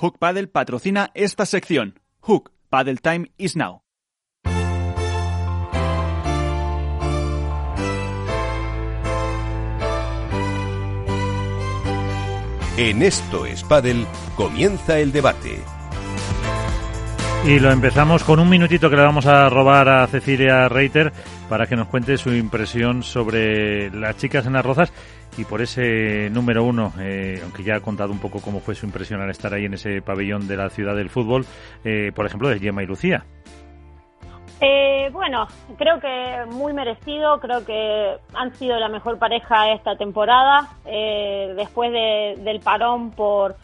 Hook Paddle patrocina esta sección. Hook Paddle Time is now. En esto es Paddle comienza el debate. Y lo empezamos con un minutito que le vamos a robar a Cecilia Reiter para que nos cuente su impresión sobre las chicas en las rozas y por ese número uno, eh, aunque ya ha contado un poco cómo fue su impresión al estar ahí en ese pabellón de la ciudad del fútbol, eh, por ejemplo, de Gemma y Lucía. Eh, bueno, creo que muy merecido, creo que han sido la mejor pareja esta temporada. Eh, después del parón por,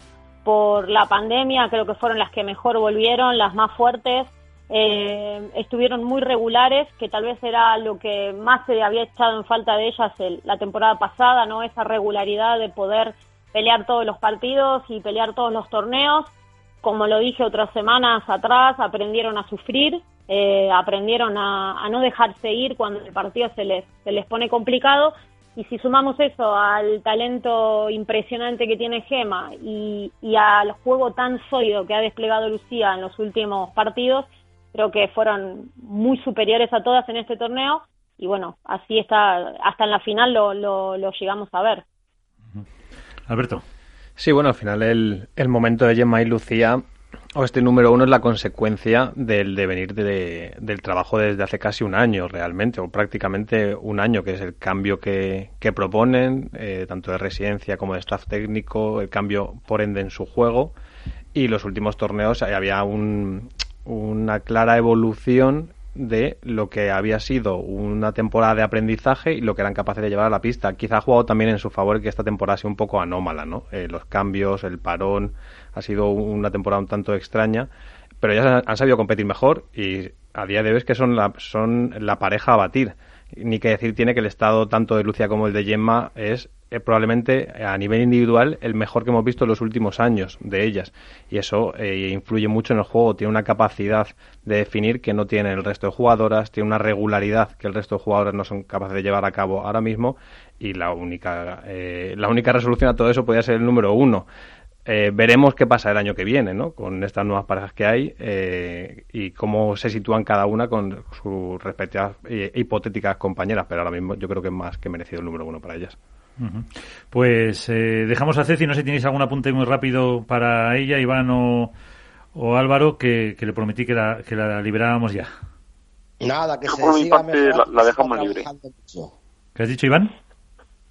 por la pandemia, creo que fueron las que mejor volvieron, las más fuertes. Eh, estuvieron muy regulares, que tal vez era lo que más se había echado en falta de ellas la temporada pasada, ¿no? Esa regularidad de poder pelear todos los partidos y pelear todos los torneos. Como lo dije otras semanas atrás, aprendieron a sufrir, eh, aprendieron a, no dejarse ir cuando el partido se les, se les pone complicado. Y si sumamos eso al talento impresionante que tiene Gema y, y al juego tan sólido que ha desplegado Lucía en los últimos partidos, creo que fueron muy superiores a todas en este torneo. Y bueno, así está, hasta en la final lo, lo, llegamos a ver. Alberto. Sí, bueno, al final el, el momento de Gemma y Lucía o este número uno es la consecuencia del devenir de, del trabajo desde hace casi un año realmente, o prácticamente un año, que es el cambio que, que proponen, eh, tanto de residencia como de staff técnico, el cambio por ende en su juego. Y los últimos torneos había un, una clara evolución de lo que había sido una temporada de aprendizaje y lo que eran capaces de llevar a la pista. Quizá ha jugado también en su favor que esta temporada sea un poco anómala, ¿no? Eh, los cambios, el parón, ha sido una temporada un tanto extraña, pero ya han sabido competir mejor y a día de hoy es que son la, son la pareja a batir. Ni que decir tiene que el estado tanto de Lucia como el de Gemma es eh, probablemente a nivel individual el mejor que hemos visto en los últimos años de ellas. Y eso eh, influye mucho en el juego. Tiene una capacidad de definir que no tiene el resto de jugadoras, tiene una regularidad que el resto de jugadoras no son capaces de llevar a cabo ahora mismo. Y la única, eh, la única resolución a todo eso podría ser el número uno. Veremos qué pasa el año que viene, ¿no? Con estas nuevas parejas que hay y cómo se sitúan cada una con sus respectivas hipotéticas compañeras. Pero ahora mismo yo creo que es más que merecido el número uno para ellas. Pues eh, dejamos a Ceci, no sé si tenéis algún apunte muy rápido para ella, Iván o, Álvaro, que, le prometí que la, que la liberábamos ya. Nada, que se por mi parte la, dejamos libre. ¿Qué has dicho, Iván?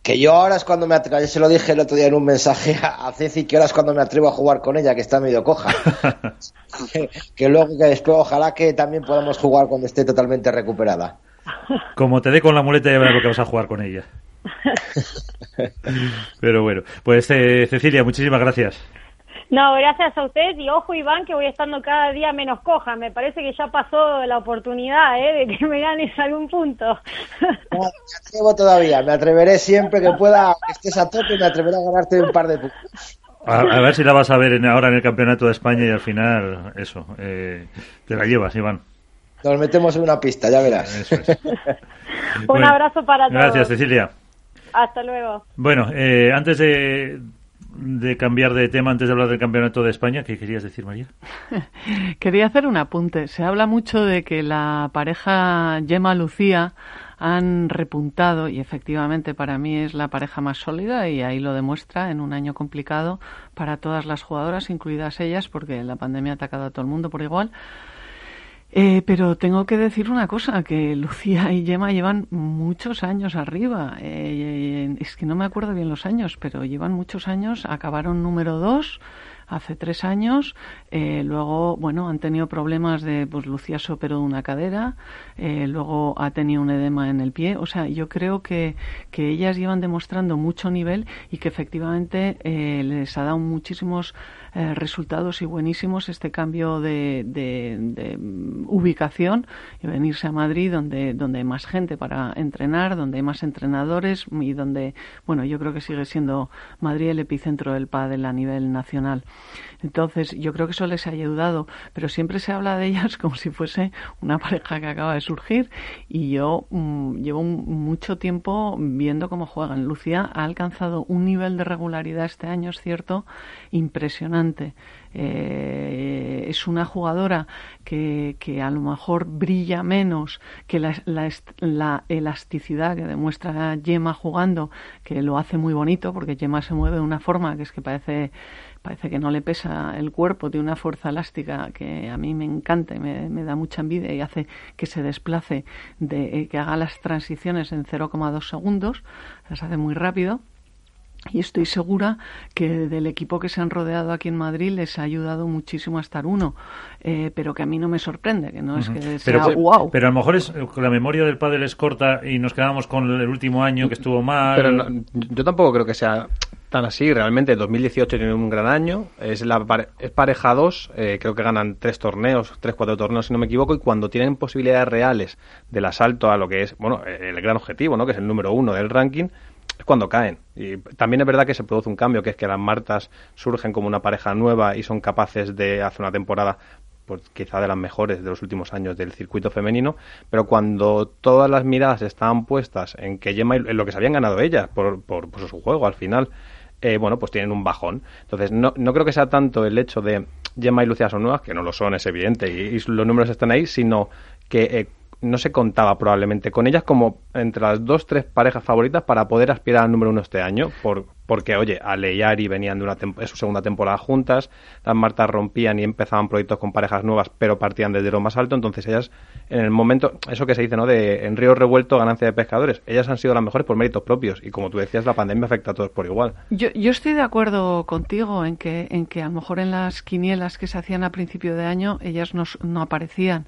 Que yo ahora es cuando me atrevo, se lo dije el otro día en un mensaje a Ceci, que ahora es cuando me atrevo a jugar con ella, que está medio coja. que, luego, que después, ojalá que también podamos jugar cuando esté totalmente recuperada. Como te dé con la muleta, ya verás lo que vas a jugar con ella. Pero bueno, pues eh, Cecilia, muchísimas gracias. No, gracias a usted y ojo Iván que voy estando cada día menos coja. Me parece que ya pasó la oportunidad ¿eh? de que me ganes algún punto. No, me atrevo todavía, me atreveré siempre que pueda, que estés a tope, me atreveré a ganarte un par de puntos. A, ver si la vas a ver ahora en el Campeonato de España y al final, eso, eh, te la llevas, Iván. Nos metemos en una pista, ya verás. un abrazo para todos. Gracias, Cecilia. Hasta luego. Bueno, eh, antes de, cambiar de tema, antes de hablar del Campeonato de España, ¿qué querías decir, María? Quería hacer un apunte. Se habla mucho de que la pareja Gemma-Lucía han repuntado y efectivamente para mí es la pareja más sólida y ahí lo demuestra en un año complicado para todas las jugadoras, incluidas ellas, porque la pandemia ha atacado a todo el mundo por igual. Eh, pero tengo que decir una cosa, que Lucía y Gemma llevan muchos años arriba. Eh, es que no me acuerdo bien los años, pero llevan muchos años. Acabaron número dos hace tres años. Eh, luego, bueno, han tenido problemas de, pues Lucía se operó una cadera, eh, luego ha tenido un edema en el pie. O sea, yo creo que, que ellas llevan demostrando mucho nivel y que efectivamente eh, les ha dado muchísimos resultados y buenísimos este cambio de, de, ubicación y venirse a Madrid donde, donde hay más gente para entrenar, donde hay más entrenadores y donde, bueno, yo creo que sigue siendo Madrid el epicentro del pádel a nivel nacional. Entonces, yo creo que eso les ha ayudado, pero siempre se habla de ellas como si fuese una pareja que acaba de surgir y yo mm, llevo mucho tiempo viendo cómo juegan. Lucía ha alcanzado un nivel de regularidad este año, es cierto, impresionante. Eh, es una jugadora que, que, a lo mejor brilla menos que la, la, elasticidad que demuestra Gemma jugando, que lo hace muy bonito, porque Gemma se mueve de una forma que es que parece parece que no le pesa el cuerpo, tiene una fuerza elástica que a mí me encanta y me, da mucha envidia y hace que se desplace, de, eh, que haga las transiciones en 0,2 segundos, las hace muy rápido y estoy segura que del equipo que se han rodeado aquí en Madrid les ha ayudado muchísimo a estar uno, eh, pero que a mí no me sorprende, que no es que sea pero, wow. Pero a lo mejor es, la memoria del padre es corta y nos quedamos con el último año que estuvo mal. Pero yo tampoco creo que sea tan así. Realmente 2018 tiene un gran año. Es, la, es pareja 2. Eh, creo que ganan tres torneos, tres, cuatro torneos, si no me equivoco. Y cuando tienen posibilidades reales del asalto a lo que es, bueno, el gran objetivo, ¿no? Que es el número uno del ranking, es cuando caen. Y también es verdad que se produce un cambio, que es que las Martas surgen como una pareja nueva y son capaces de hacer una temporada pues quizá de las mejores de los últimos años del circuito femenino, pero cuando todas las miradas estaban puestas en que Gemma, en lo que se habían ganado ellas por, por, por su juego al final, eh, bueno, pues tienen un bajón. Entonces, no, no creo que sea tanto el hecho de Gemma y Lucía son nuevas, que no lo son, es evidente, y, los números están ahí, sino que eh, no se contaba probablemente con ellas como entre las dos, tres parejas favoritas para poder aspirar al número uno este año, por, porque, oye, Ale y Ari venían de, una su segunda temporada juntas, las Martas rompían y empezaban proyectos con parejas nuevas, pero partían desde lo más alto, entonces ellas, en el momento, eso que se dice, ¿no?, de en río revuelto, ganancia de pescadores, ellas han sido las mejores por méritos propios, y como tú decías, la pandemia afecta a todos por igual. Yo, yo estoy de acuerdo contigo en que, en que a lo mejor en las quinielas que se hacían a principio de año, ellas no, no aparecían,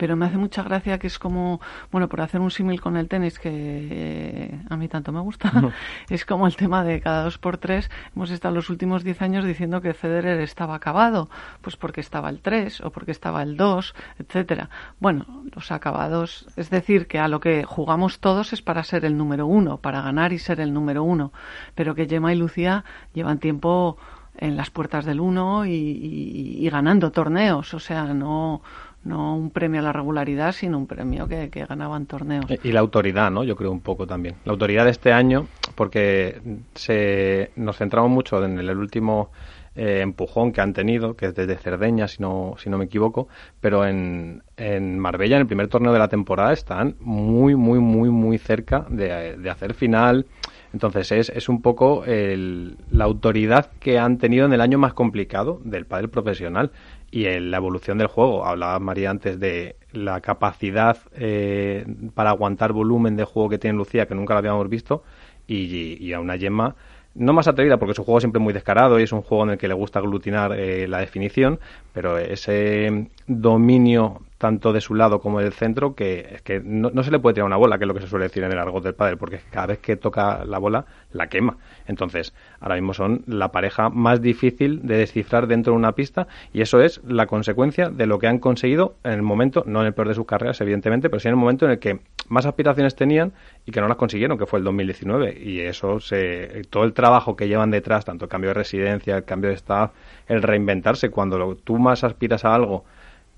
pero me hace mucha gracia que es como, bueno, por hacer un símil con el tenis, que eh, a mí tanto me gusta, es como el tema de cada dos por tres, hemos estado los últimos diez años diciendo que Federer estaba acabado, pues porque estaba el 3 o porque estaba el 2, etcétera. Bueno, los acabados, es decir, que a lo que jugamos todos es para ser el número uno, para ganar y ser el número uno, pero que Gemma y Lucía llevan tiempo en las puertas del uno y ganando torneos, o sea, no no un premio a la regularidad, sino un premio que, ganaban torneos. Y la autoridad, ¿no? Yo creo un poco también. La autoridad de este año, porque se, nos centramos mucho en el último eh, empujón que han tenido, que es desde Cerdeña, si no, si no me equivoco, pero en, en Marbella, en el primer torneo de la temporada, están muy, muy, muy, muy cerca de, de hacer final. Entonces es, es un poco el, la autoridad que han tenido en el año más complicado del pádel profesional y en la evolución del juego. Hablaba María antes de la capacidad eh, para aguantar volumen de juego que tiene Lucía, que nunca la habíamos visto, y, a una Gemma no más atrevida porque su juego siempre muy descarado y es un juego en el que le gusta aglutinar eh, la definición, pero ese dominio tanto de su lado como del centro que que no, se le puede tirar una bola, que es lo que se suele decir en el argot del padre, porque cada vez que toca la bola la quema. Entonces, ahora mismo son la pareja más difícil de descifrar dentro de una pista y eso es la consecuencia de lo que han conseguido en el momento, no en el peor de sus carreras, evidentemente, pero sí en el momento en el que más aspiraciones tenían y que no las consiguieron, que fue el 2019. Y eso, se, todo el trabajo que llevan detrás, tanto el cambio de residencia, el cambio de staff, el reinventarse, cuando tú más aspiras a algo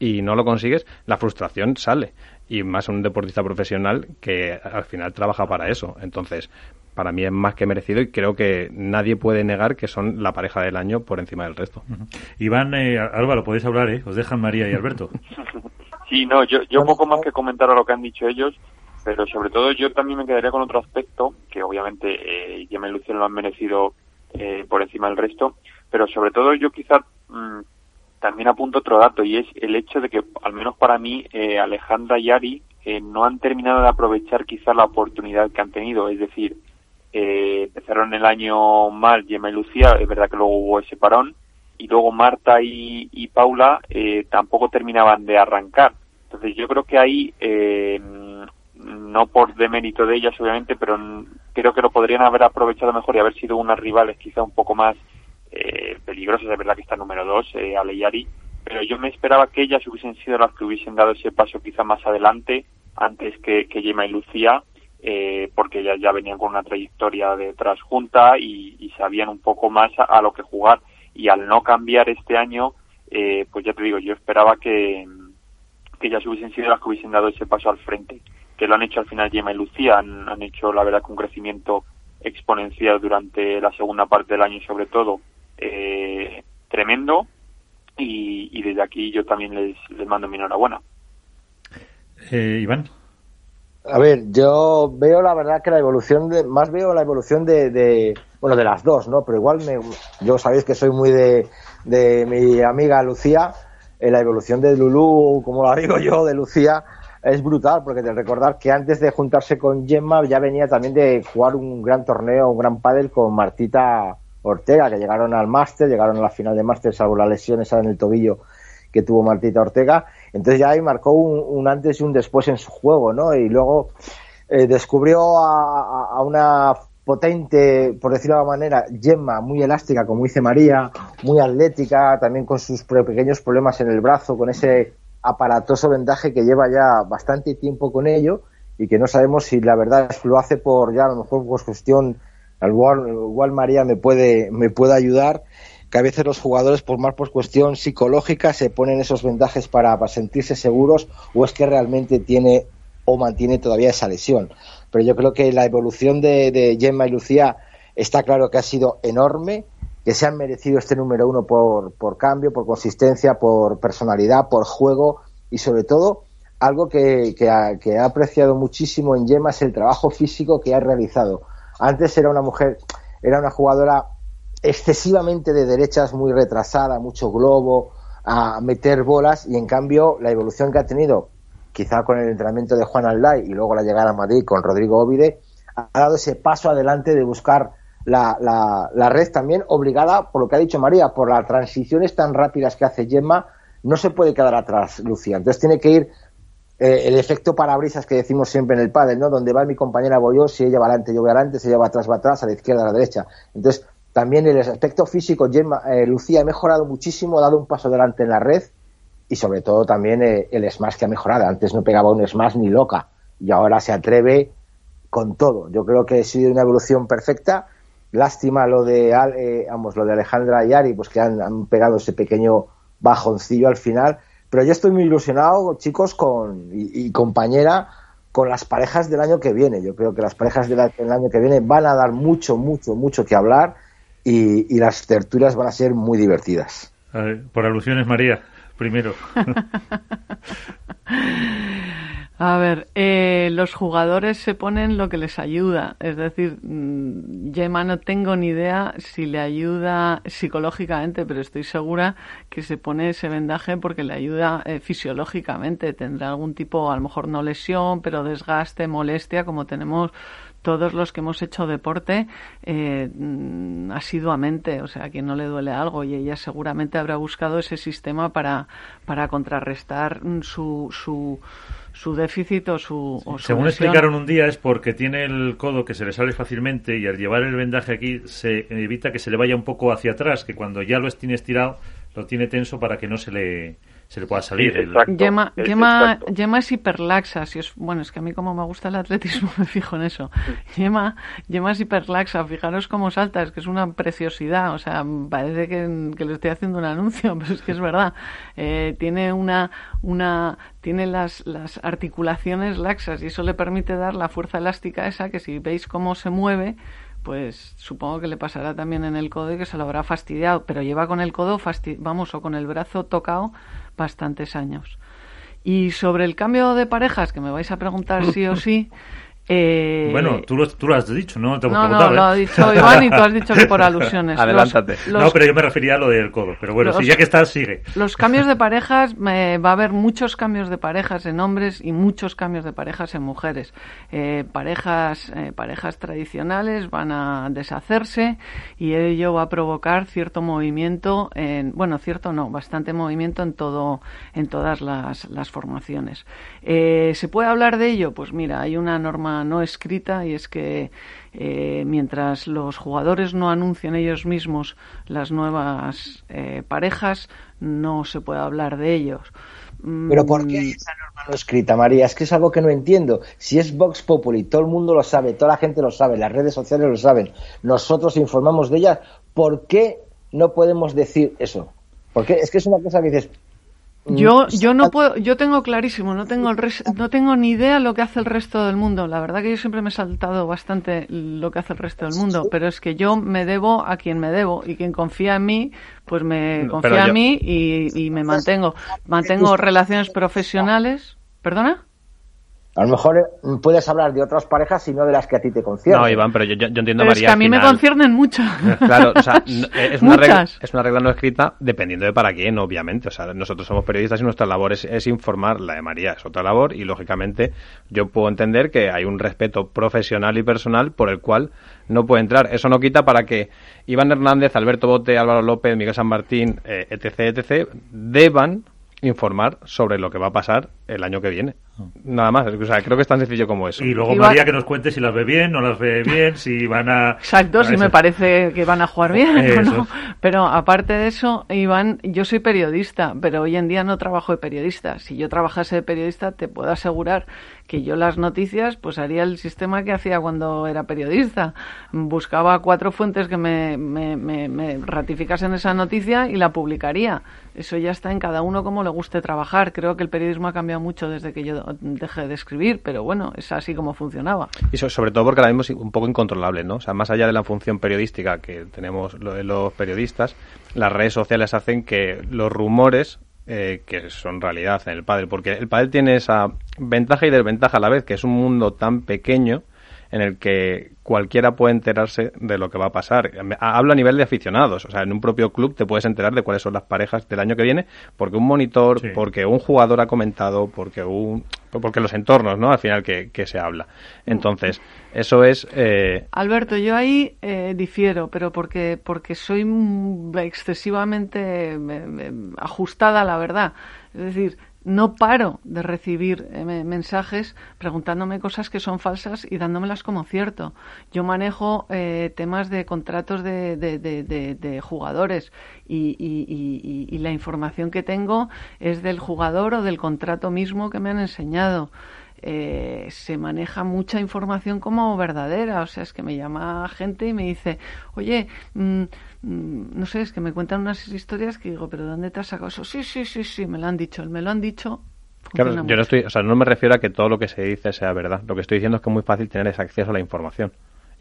y no lo consigues, la frustración sale. Y más un deportista profesional que al final trabaja para eso. Entonces, para mí es más que merecido y creo que nadie puede negar que son la pareja del año por encima del resto. Iván, eh, Álvaro, podéis hablar, ¿eh? Os dejan María y Alberto. Sí, no, yo, yo poco más que comentar a lo que han dicho ellos, pero sobre todo yo también me quedaría con otro aspecto, que obviamente eh, Gemma y Luciano lo han merecido eh, por encima del resto, pero sobre todo yo quizá mm, también apunto otro dato y es el hecho de que, al menos para mí, eh, Alejandra y Ari eh, no han terminado de aprovechar quizá la oportunidad que han tenido. Es decir, eh, empezaron el año mal Gemma y Lucía, es verdad que luego hubo ese parón, y luego Marta y, y Paula eh, tampoco terminaban de arrancar. Entonces yo creo que ahí, eh, no por demérito de ellas obviamente, pero creo que lo podrían haber aprovechado mejor y haber sido unas rivales quizá un poco más eh, peligrosas, es verdad que está número dos, eh, Aleyari, pero yo me esperaba que ellas hubiesen sido las que hubiesen dado ese paso quizá más adelante, antes que, que Gemma y Lucía, eh, porque ellas ya venían con una trayectoria detrás junta y, sabían un poco más a, lo que jugar. y al no cambiar este año, eh, pues ya te digo, yo esperaba que, que ellas hubiesen sido las que hubiesen dado ese paso al frente, que lo han hecho al final Gemma y Lucía, han, han hecho la verdad que un crecimiento exponencial durante la segunda parte del año sobre todo, eh, tremendo, y, y, desde aquí yo también les, les mando mi enhorabuena. Eh, Iván. A ver, yo veo la verdad que la evolución de, más veo la evolución de, de bueno, de las dos, ¿no? Pero igual me, yo sabéis que soy muy de, de mi amiga Lucía, eh, la evolución de Lulú, como la digo yo, de Lucía, es brutal, porque de recordar que antes de juntarse con Gemma ya venía también de jugar un gran torneo, un gran pádel con Martita Ortega, que llegaron al máster, llegaron a la final de máster, salvo la lesión esa en el tobillo que tuvo Martita Ortega. Entonces ya ahí marcó un, antes y un después en su juego, ¿no? Y luego eh, descubrió a, una potente, por decirlo de alguna manera, Gemma, muy elástica, como dice María, muy atlética, también con sus pequeños problemas en el brazo, con ese aparatoso vendaje que lleva ya bastante tiempo con ello y que no sabemos si la verdad lo hace por ya a lo mejor por cuestión, igual, igual María me puede, me puede ayudar, que a veces los jugadores, por más por cuestión psicológica, se ponen esos vendajes para, sentirse seguros o es que realmente tiene o mantiene todavía esa lesión. Pero yo creo que la evolución de, de Gemma y Lucía está claro que ha sido enorme, que se han merecido este número uno por, por cambio, por consistencia, por personalidad, por juego y sobre todo algo que, que, ha, que ha apreciado muchísimo en Gemma es el trabajo físico que ha realizado. Antes era una mujer, era una jugadora excesivamente de derechas, muy retrasada, mucho globo, a meter bolas y en cambio la evolución que ha tenido, quizá con el entrenamiento de Juan Alday y luego la llegada a Madrid con Rodrigo Ovide, ha dado ese paso adelante de buscar la, la, la, red también obligada, por lo que ha dicho María, por las transiciones tan rápidas que hace Gemma, no se puede quedar atrás Lucía. Entonces tiene que ir eh, el efecto parabrisas que decimos siempre en el pádel, ¿no? Donde va mi compañera voy yo, si ella va adelante yo voy adelante, si ella va atrás va atrás, a la izquierda a la derecha. Entonces también el aspecto físico, eh, Lucía ha mejorado muchísimo, ha dado un paso adelante en la red y sobre todo también eh, el smash que ha mejorado. Antes no pegaba un smash ni loca y ahora se atreve con todo. Yo creo que ha sido una evolución perfecta. Lástima lo de, eh, vamos, lo de Alejandra y Ari, pues que han, han, pegado ese pequeño bajoncillo al final. Pero yo estoy muy ilusionado, chicos, con y, y compañera, con las parejas del año que viene. Yo creo que las parejas del año que viene van a dar mucho, mucho, mucho que hablar y, y las tertulias van a ser muy divertidas. Ver, por alusiones, María, primero. A ver, eh, los jugadores se ponen lo que les ayuda. Es decir, Gemma no tengo ni idea si le ayuda psicológicamente, pero estoy segura que se pone ese vendaje porque le ayuda eh, fisiológicamente. Tendrá algún tipo, a lo mejor no lesión, pero desgaste, molestia, como tenemos todos los que hemos hecho deporte eh, asiduamente, o sea, a quien no le duele algo y ella seguramente habrá buscado ese sistema para, para contrarrestar su, su, su déficit o su... Sí, o su según lesión. explicaron un día es porque tiene el codo que se le sale fácilmente y al llevar el vendaje aquí se evita que se le vaya un poco hacia atrás, que cuando ya lo tiene estirado lo tiene tenso para que no se le se le pueda salir. Sí, exacto, Gemma, Gemma, Gemma, es hiperlaxa. Si es, bueno, es que a mí como me gusta el atletismo me fijo en eso. Gemma, Gemma es hiperlaxa. Fijaros cómo salta, es que es una preciosidad. O sea, parece que, que le estoy haciendo un anuncio, pero es que es verdad. Eh, tiene una, una, tiene las, las articulaciones laxas y eso le permite dar la fuerza elástica esa que si veis cómo se mueve, pues supongo que le pasará también en el codo y que se lo habrá fastidiado, pero lleva con el codo, fasti vamos, o con el brazo tocado bastantes años. Y sobre el cambio de parejas, que me vais a preguntar sí o sí, eh... Bueno, tú lo, tú lo, has dicho, ¿no? Te no, no, ¿eh? lo ha dicho Iván y tú has dicho que por alusiones. Adelántate. Los, los, no, pero yo me refería a lo del codo. Pero bueno, los, si ya que estás, sigue. Los cambios de parejas, me, va a haber muchos cambios de parejas en hombres y muchos cambios de parejas en mujeres. Eh, parejas, eh, parejas tradicionales van a deshacerse y ello va a provocar cierto movimiento, en, bueno, cierto no, bastante movimiento en, todo, en todas las, las formaciones. Eh, ¿Se puede hablar de ello? Pues mira, hay una norma no escrita y es que eh, mientras los jugadores no anuncien ellos mismos las nuevas eh, parejas, no se puede hablar de ellos. Pero ¿por qué hay esa norma no escrita, María? Es que es algo que no entiendo. Si es Vox Populi, todo el mundo lo sabe, toda la gente lo sabe, las redes sociales lo saben, nosotros informamos de ellas, ¿por qué no podemos decir eso. Porque es que es una cosa que dices, Mm. Yo, yo no puedo, yo tengo clarísimo, no tengo el no tengo ni idea lo que hace el resto del mundo. La verdad que yo siempre me he saltado bastante lo que hace el resto del mundo, pero es que yo me debo a quien me debo y quien confía en mí, pues me confía en mí y, y me mantengo, mantengo relaciones profesionales. ¿Perdona? A lo mejor eh, puedes hablar de otras parejas y no de las que a ti te conciernen. No, Iván, pero yo, yo entiendo, pero María. Es que a mí me conciernen mucho. Claro, o sea, es una, regla, es una regla no escrita dependiendo de para quién, obviamente. O sea, nosotros somos periodistas y nuestra labor es, informar. La de María es otra labor y, lógicamente, yo puedo entender que hay un respeto profesional y personal por el cual no puede entrar. Eso no quita para que Iván Hernández, Alberto Bote, Álvaro López, Miguel San Martín, eh, etc., etc., deban informar sobre lo que va a pasar el año que viene. Nada más, o sea, creo que es tan sencillo como eso. Y luego María que nos cuente si las ve bien, no las ve bien, si van a... Exacto, si me parece que van a jugar bien no. Pero aparte de eso, Iván, yo soy periodista, pero hoy en día no trabajo de periodista. Si yo trabajase de periodista, te puedo asegurar que yo las noticias, pues haría el sistema que hacía cuando era periodista. Buscaba cuatro fuentes que me, me, me ratificasen esa noticia y la publicaría. Eso ya está en cada uno como le guste trabajar. Creo que el periodismo ha cambiado mucho desde que yo deje de escribir, pero bueno, es así como funcionaba. Y sobre todo porque ahora mismo un poco incontrolable, ¿no? O sea, más allá de la función periodística que tenemos los periodistas, las redes sociales hacen que los rumores eh, que son realidad en el pádel, porque el pádel tiene esa ventaja y desventaja a la vez, que es un mundo tan pequeño en el que cualquiera puede enterarse de lo que va a pasar. Hablo a nivel de aficionados, o sea, en un propio club te puedes enterar de cuáles son las parejas del año que viene, porque un monitor, porque un jugador ha comentado, porque un porque los entornos, ¿no? Al final que, se habla. Entonces, eso es... Eh... Alberto, yo ahí eh, difiero, pero porque, porque soy excesivamente eh, ajustada a la verdad. Es decir, no paro de recibir eh, mensajes preguntándome cosas que son falsas y dándomelas como cierto. Yo manejo eh, temas de contratos de, jugadores y, y, la información que tengo es del jugador o del contrato mismo que me han enseñado. Eh, se maneja mucha información como verdadera. O sea, es que me llama gente y me dice, oye, mm, mm, no sé, es que me cuentan unas historias que digo, pero ¿dónde te has sacado eso? Sí, sí, sí, sí, me lo han dicho, me lo han dicho. Claro, yo no estoy, o sea, no me refiero a que todo lo que se dice sea verdad. Lo que estoy diciendo es que es muy fácil tener ese acceso a la información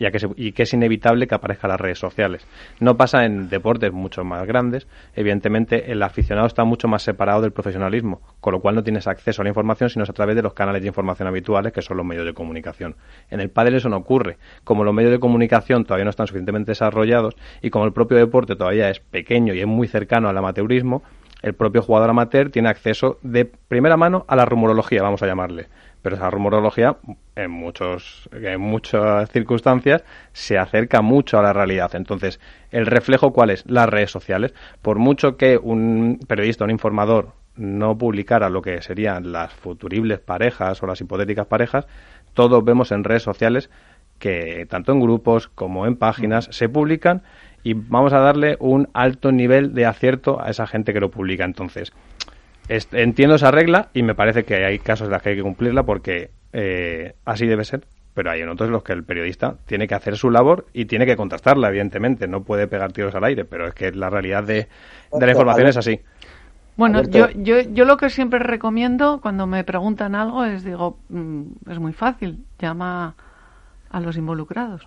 y, que y que es inevitable que aparezca las redes sociales. No pasa en deportes mucho más grandes. Evidentemente, el aficionado está mucho más separado del profesionalismo, con lo cual no tienes acceso a la información sino a través de los canales de información habituales, que son los medios de comunicación. En el pádel eso no ocurre. Como los medios de comunicación todavía no están suficientemente desarrollados y como el propio deporte todavía es pequeño y es muy cercano al amateurismo, el propio jugador amateur tiene acceso de primera mano a la rumorología, vamos a llamarle pero esa rumorología en muchos en muchas circunstancias se acerca mucho a la realidad. Entonces el reflejo cuál es las redes sociales. Por mucho que un periodista un informador no publicara lo que serían las futuribles parejas o las hipotéticas parejas todos vemos en redes sociales que tanto en grupos como en páginas se publican y vamos a darle un alto nivel de acierto a esa gente que lo publica. Entonces entiendo esa regla y me parece que hay casos en los que hay que cumplirla porque eh, así debe ser, pero hay en otros en los que el periodista tiene que hacer su labor y tiene que contrastarla, evidentemente. No puede pegar tiros al aire, pero es que la realidad de, la información es así. Bueno, yo, yo, yo lo que siempre recomiendo cuando me preguntan algo es, digo, mm, es muy fácil, llama a los involucrados.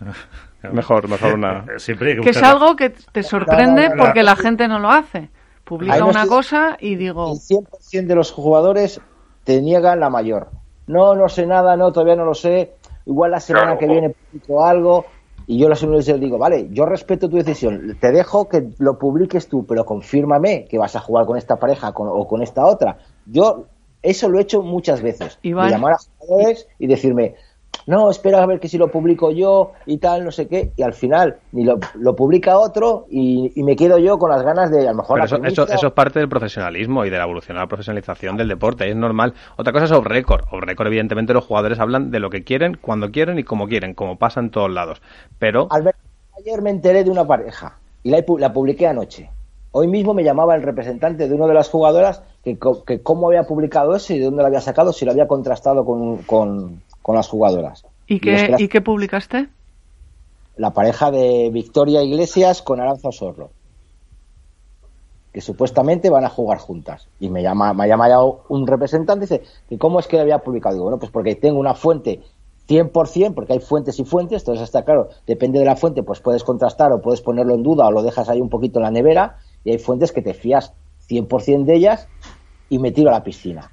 mejor, mejor una... que es algo que te sorprende porque la gente no lo hace publica una cosa y digo... El 100% de los jugadores te niegan la mayor. No, no sé nada, no, todavía no lo sé. Igual la semana que viene publico algo y yo la semana les digo, vale, yo respeto tu decisión, te dejo que lo publiques tú, pero confírmame que vas a jugar con esta pareja o con esta otra. Yo eso lo he hecho muchas veces. llamar a jugadores y decirme, no, espera a ver que si lo publico yo y tal, no sé qué, y al final ni lo, publica otro y, me quedo yo con las ganas de a lo mejor... eso, eso, es parte del profesionalismo y de la evolución, la profesionalización del deporte, es normal. Otra cosa es off record. Off record, evidentemente, los jugadores hablan de lo que quieren, cuando quieren y como quieren, como pasa en todos lados. Pero... ayer me enteré de una pareja y la, la publiqué anoche. Hoy mismo me llamaba el representante de una de las jugadoras que, que cómo había publicado eso y de dónde lo había sacado, si lo había contrastado con, con las jugadoras. ¿Y qué, ¿Y qué publicaste? La pareja de Victoria Iglesias con Aranza Osorro. que supuestamente van a jugar juntas. Y me llama, me ha llamado un representante y dice, ¿y cómo es que lo había publicado? Digo, bueno, pues porque tengo una fuente 100%, porque hay fuentes y fuentes, entonces está claro, depende de la fuente, pues puedes contrastar o puedes ponerlo en duda o lo dejas ahí un poquito en la nevera, y hay fuentes que te fías 100% de ellas y me tiro a la piscina.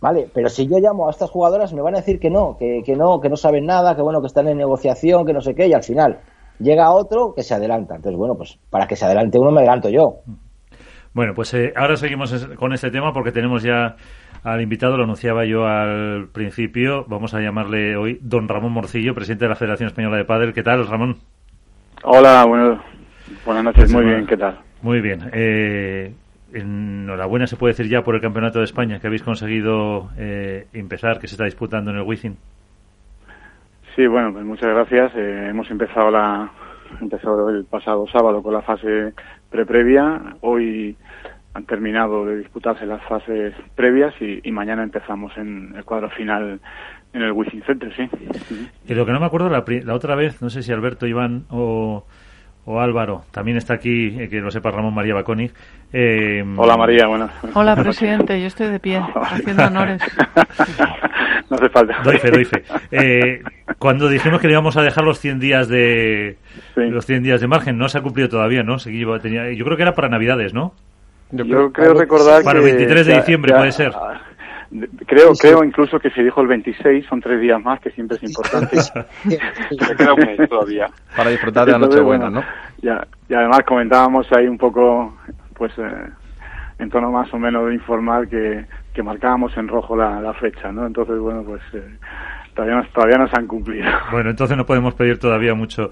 ¿Vale? Pero si yo llamo a estas jugadoras me van a decir que no, que, que no, que no saben nada, que bueno, que están en negociación, que no sé qué, y al final llega otro que se adelanta. Entonces, bueno, pues para que se adelante uno me adelanto yo. Bueno, pues eh, ahora seguimos con este tema porque tenemos ya al invitado, lo anunciaba yo al principio, vamos a llamarle hoy don Ramón Morcillo, presidente de la Federación Española de Padel. ¿Qué tal, Ramón? Hola, bueno, buenas noches, muy bien, ¿qué tal? Muy bien. Eh, enhorabuena se puede decir ya por el Campeonato de España que habéis conseguido eh, empezar, que se está disputando en el Wizzing. Sí, bueno, pues muchas gracias. Eh, hemos empezado la empezado el pasado sábado con la fase pre-previa. Hoy han terminado de disputarse las fases previas y, mañana empezamos en el cuadro final en el Wizzing Center, sí. Y lo que no me acuerdo la, la otra vez, no sé si Alberto, Iván o o Álvaro, también está aquí, eh, que lo sepa Ramón María Baconi. Eh, Hola María, bueno. Hola presidente, yo estoy de pie, haciendo honores. no hace falta. Doy fe, doy fe. Eh, cuando dijimos que le íbamos a dejar los 100 días de los 100 días de margen, no se ha cumplido todavía, ¿no? Tenía, yo creo que era para Navidades, ¿no? Yo, creo, recordar para el 23 de diciembre puede ser. Creo, creo incluso que se dijo el 26, son tres días más, que siempre es importante. se queda un mes todavía. Para disfrutar de la Nochebuena, ¿no? Ya, y además comentábamos ahí un poco, pues, eh, en tono más o menos informal, que, que marcábamos en rojo la, la fecha, ¿no? Entonces, bueno, pues eh, todavía, no, todavía no se han cumplido. Bueno, entonces no podemos pedir todavía mucho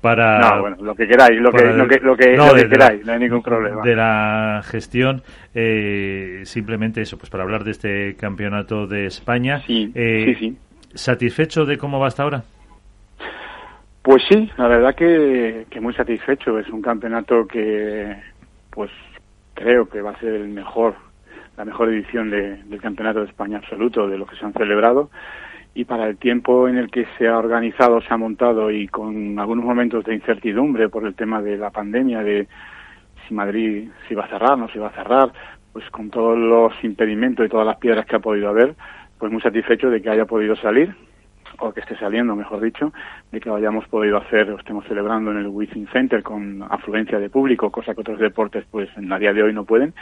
para... No, bueno, lo que queráis, lo que, lo que, lo que, lo que queráis, no hay ningún problema. De la gestión, eh, simplemente eso, pues para hablar de este campeonato de España. Sí, eh, sí, sí. ¿Satisfecho de cómo va hasta ahora? Pues sí, la verdad que, que muy satisfecho. Es un campeonato que, pues, creo que va a ser el mejor, la mejor edición de, del Campeonato de España absoluto de lo que se han celebrado y para el tiempo en el que se ha organizado, se ha montado y con algunos momentos de incertidumbre por el tema de la pandemia, de si Madrid se iba a cerrar, no se iba a cerrar, pues con todos los impedimentos y todas las piedras que ha podido haber, pues muy satisfecho de que haya podido salir, o que esté saliendo, mejor dicho, de que hayamos podido hacer, o estemos celebrando en el Within Center con afluencia de público, cosa que otros deportes pues en la día de hoy no pueden,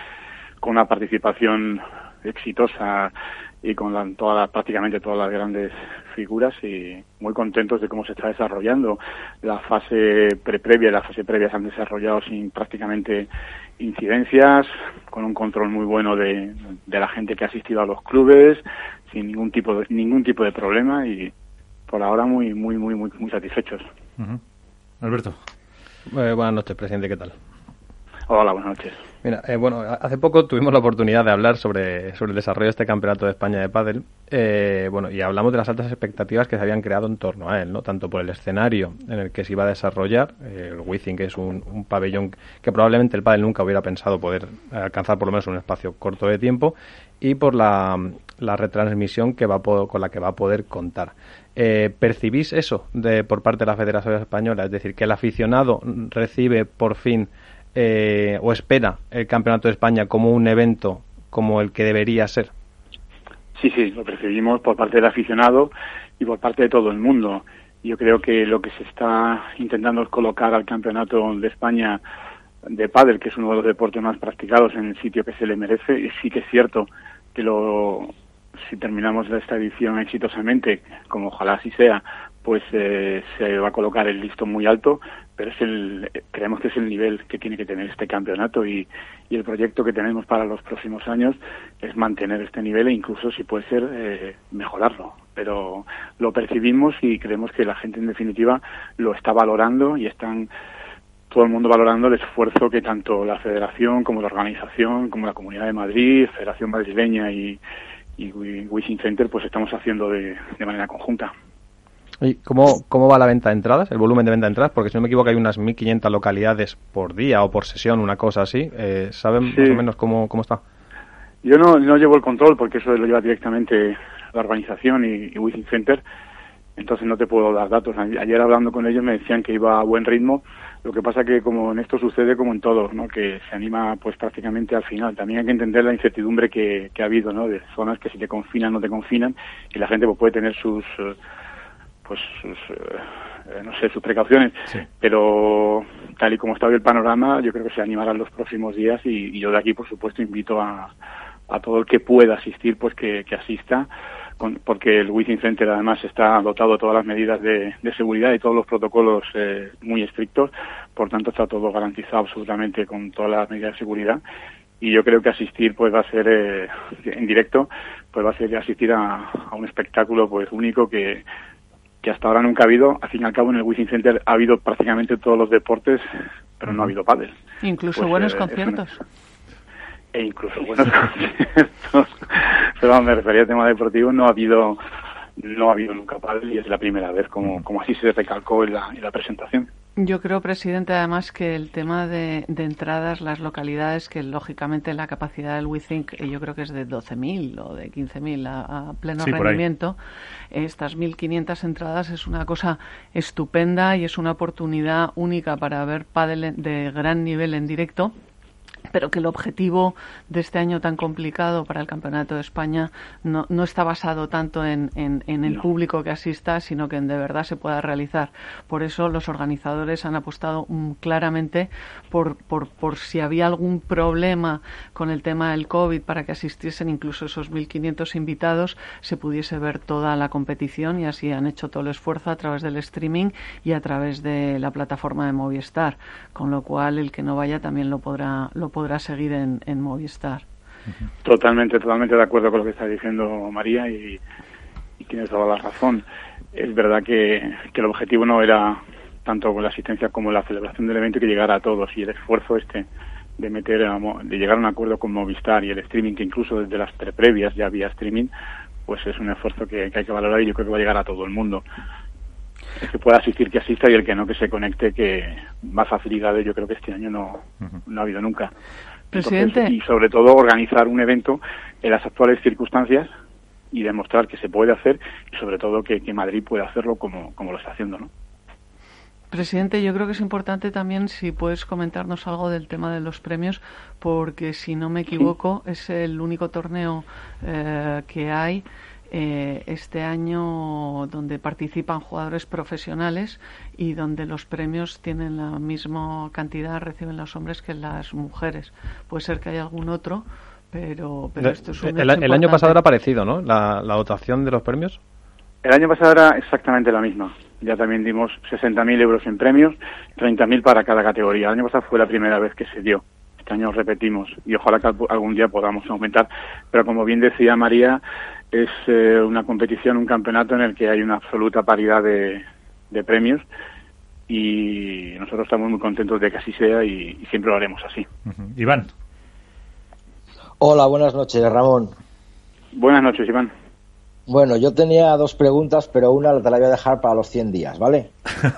con una participación exitosa y con la, todas prácticamente todas las grandes figuras y muy contentos de cómo se está desarrollando. La fase pre-previa y la fase previa se han desarrollado sin prácticamente incidencias, con un control muy bueno de, de la gente que ha asistido a los clubes, sin ningún tipo de, ningún tipo de problema y por ahora muy muy muy muy, muy satisfechos. Alberto. Eh, buenas noches, presidente, ¿qué tal? Hola, buenas noches. Mira, eh, bueno, hace poco tuvimos la oportunidad de hablar sobre, sobre el desarrollo de este campeonato de España de pádel, eh, bueno, y hablamos de las altas expectativas que se habían creado en torno a él, ¿no? Tanto por el escenario en el que se iba a desarrollar, eh, el Wizzing, que es un, pabellón que probablemente el pádel nunca hubiera pensado poder alcanzar por lo menos un espacio corto de tiempo, y por la, la retransmisión que va con la que va a poder contar. ¿Percibís eso de, por parte de la Federación Española? Es decir, que el aficionado recibe por fin eh, o espera el Campeonato de España como un evento como el que debería ser? Sí, sí, lo percibimos por parte del aficionado y por parte de todo el mundo. Yo creo que lo que se está intentando es colocar al Campeonato de España de pádel, que es uno de los deportes más practicados en el sitio que se le merece, sí que es cierto que lo si terminamos esta edición exitosamente, como ojalá así sea, pues eh, se va a colocar el listo muy alto, pero es el, creemos que es el nivel que tiene que tener este campeonato y, y el proyecto que tenemos para los próximos años es mantener este nivel e incluso, si puede ser, eh, mejorarlo. Pero lo percibimos y creemos que la gente, en definitiva, lo está valorando y están todo el mundo valorando el esfuerzo que tanto la Federación como la organización, como la Comunidad de Madrid, Federación Madrileña y, y Wishing Center, pues estamos haciendo de manera conjunta. ¿Y cómo, cómo va la venta de entradas, el volumen de venta de entradas? Porque si no me equivoco hay unas 1.500 localidades por día o por sesión, una cosa así. Eh, ¿Saben más o menos cómo, cómo está? Yo no, no llevo el control porque eso lo lleva directamente la organización y, y Center. entonces no te puedo dar datos. Ayer hablando con ellos me decían que iba a buen ritmo, lo que pasa que como en esto sucede como en todo, ¿no? que se anima pues prácticamente al final. También hay que entender la incertidumbre que, ha habido, ¿no? de zonas que si te confinan no te confinan y la gente pues, puede tener sus eh, pues sus, eh, no sé sus precauciones. Pero tal y como está hoy el panorama yo creo que se animarán los próximos días y, yo de aquí por supuesto invito a, a todo el que pueda asistir pues que, que asista porque el Wizzing Center además está dotado de todas las medidas de, seguridad y todos los protocolos eh, muy estrictos, por tanto está todo garantizado absolutamente con todas las medidas de seguridad. Y yo creo que asistir pues va a ser eh, en directo pues va a ser asistir a, un espectáculo pues único que, que hasta ahora nunca ha habido. Al fin y al cabo en el Wizzing Center ha habido prácticamente todos los deportes pero no ha habido pádel. Incluso pues, buenos eh, conciertos. e incluso buenos conciertos. Pero me refería al tema deportivo, no ha habido no ha habido nunca padre y es la primera vez como, como así se recalcó en la, en la presentación. Yo creo, presidente, además que el tema de, de entradas, las localidades, que lógicamente la capacidad del WeThink yo creo que es de 12.000 o de 15.000 a, a pleno rendimiento, estas 1.500 entradas es una cosa estupenda y es una oportunidad única para ver pádel de gran nivel en directo pero que el objetivo de este año tan complicado para el Campeonato de España no, no está basado tanto en, en, el público que asista, sino que en de verdad se pueda realizar. Por eso los organizadores han apostado mm, claramente por, por, por, si había algún problema con el tema del COVID para que asistiesen incluso esos 1.500 invitados, se pudiese ver toda la competición y así han hecho todo el esfuerzo a través del streaming y a través de la plataforma de Movistar, con lo cual el que no vaya también lo podrá, lo podrá seguir en, Movistar. Totalmente, totalmente de acuerdo con lo que está diciendo María y, tienes toda la razón. Es verdad que, el objetivo no era tanto con la asistencia como la celebración del evento que llegara a todos y el esfuerzo este de meter de llegar a un acuerdo con Movistar y el streaming que incluso desde las pre previas ya había streaming pues es un esfuerzo que, hay que valorar y yo creo que va a llegar a todo el mundo el que pueda asistir que asista y el que no que se conecte que más facilidades yo creo que este año no, no ha habido nunca Presidente. y sobre todo organizar un evento en las actuales circunstancias y demostrar que se puede hacer y sobre todo que, que Madrid puede hacerlo como, como lo está haciendo, ¿no? Presidente, yo creo que es importante también si puedes comentarnos algo del tema de los premios, porque si no me equivoco es el único torneo eh, que hay eh, este año donde participan jugadores profesionales y donde los premios tienen la misma cantidad, reciben los hombres que las mujeres. Puede ser que haya algún otro, pero, pero esto es un el, el año pasado era parecido, ¿no? La, dotación de los premios. El año pasado era exactamente la misma. Ya también dimos 60.000 euros en premios, 30.000 para cada categoría. El año pasado fue la primera vez que se dio. Este año repetimos y ojalá que algún día podamos aumentar. Pero como bien decía María, es eh, una competición, un campeonato en el que hay una absoluta paridad de, premios y nosotros estamos muy contentos de que así sea y, siempre lo haremos así. Iván. Hola, buenas noches, Ramón. Buenas noches, Iván. Bueno, yo tenía dos preguntas, pero una la te la voy a dejar para los 100 días, ¿vale?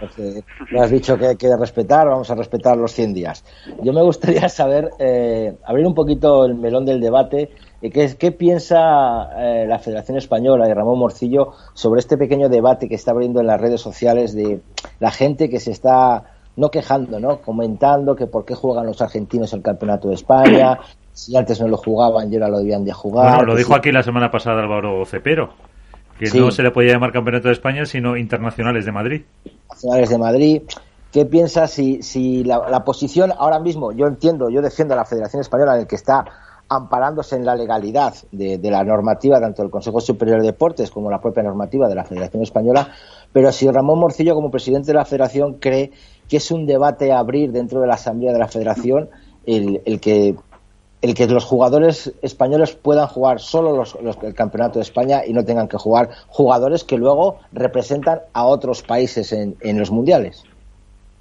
Porque me has dicho que hay que respetar, vamos a respetar los 100 días. Yo me gustaría saber, eh, abrir un poquito el melón del debate ¿Qué, qué piensa eh, la Federación Española y Ramón Morcillo sobre este pequeño debate que está abriendo en las redes sociales de la gente que se está no quejando, ¿no? comentando que por qué juegan los argentinos el Campeonato de España, si antes no lo jugaban y ahora lo debían de jugar. Bueno, lo dijo aquí la semana pasada Álvaro Cepero, que no se le podía llamar Campeonato de España, sino Internacionales de Madrid. Internacionales de Madrid. ¿Qué piensa si, si la, la, posición ahora mismo, yo entiendo, yo defiendo a la Federación Española en el que está amparándose en la legalidad de, la normativa tanto del Consejo Superior de Deportes como la propia normativa de la Federación Española, pero si Ramón Morcillo, como presidente de la Federación, cree que es un debate a abrir dentro de la Asamblea de la Federación el, que los jugadores españoles puedan jugar solo los, el campeonato de España y no tengan que jugar jugadores que luego representan a otros países en, en los mundiales.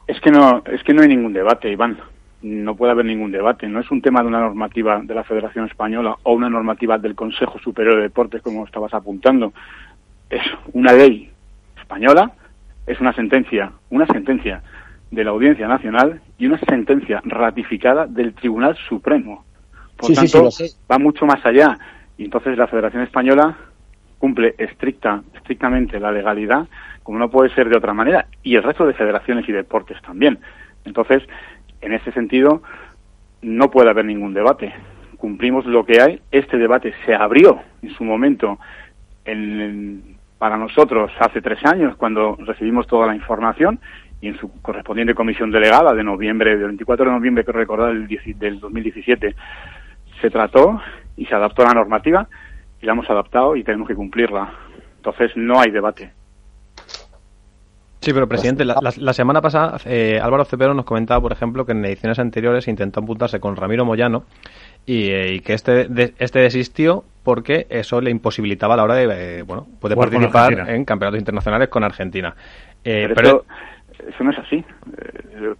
Es que no, es que no hay ningún debate, Iván no puede haber ningún debate. No es un tema de una normativa de la Federación Española o una normativa del Consejo Superior de Deportes, como estabas apuntando. Es una ley española, es una sentencia, una sentencia de la Audiencia Nacional y una sentencia ratificada del Tribunal Supremo. Por tanto, va mucho más allá. Y entonces la Federación Española cumple estricta, estrictamente la legalidad, como no puede ser de otra manera, y el resto de federaciones y deportes también. Entonces, en ese sentido, no puede haber ningún debate. Cumplimos lo que hay. Este debate se abrió en su momento en, para nosotros hace tres años, cuando recibimos toda la información, y en su correspondiente comisión delegada de noviembre, del 24 de noviembre, que recordar, del 2017, se trató y se adaptó a la normativa y la hemos adaptado y tenemos que cumplirla. Entonces no hay debate. Sí, pero presidente, la, semana pasada eh, Álvaro Cepero nos comentaba, por ejemplo, que en ediciones anteriores intentó apuntarse con Ramiro Moyano y, eh, que este, este desistió porque eso le imposibilitaba a la hora de, eh, bueno, puede participar en campeonatos internacionales con Argentina. pero, eso no es así.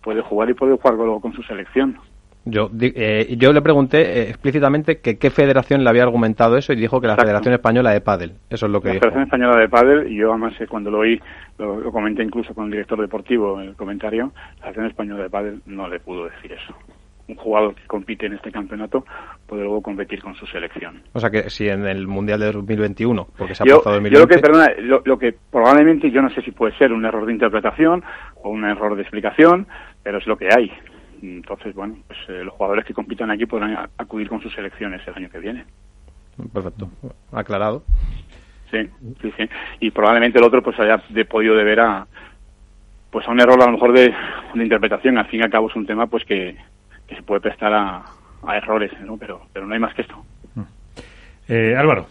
puede jugar y puede jugar luego con su selección. Yo, eh, yo le pregunté eh, explícitamente que qué federación le había argumentado eso y dijo que la Federación Española de Pádel. Eso es lo que la Federación Española de Pádel, y yo además eh, cuando lo oí, lo, comenté incluso con el director deportivo en el comentario, la Federación Española de Pádel no le pudo decir eso. Un jugador que compite en este campeonato puede luego competir con su selección. O sea que si en el Mundial de 2021, porque se ha yo, 2020... Yo lo que, perdona, lo que probablemente, yo no sé si puede ser un error de interpretación o un error de explicación, pero es lo que hay. Entonces, bueno, pues eh, los jugadores que compitan aquí podrán acudir con sus selecciones el año que viene. Perfecto. Aclarado. Sí, sí, sí. Y probablemente el otro pues haya de, podido deber a pues a un error a lo mejor de, interpretación. Al fin y al cabo es un tema pues que, se puede prestar a, errores, ¿no? Pero, pero no hay más que esto. Mm. Eh, Álvaro.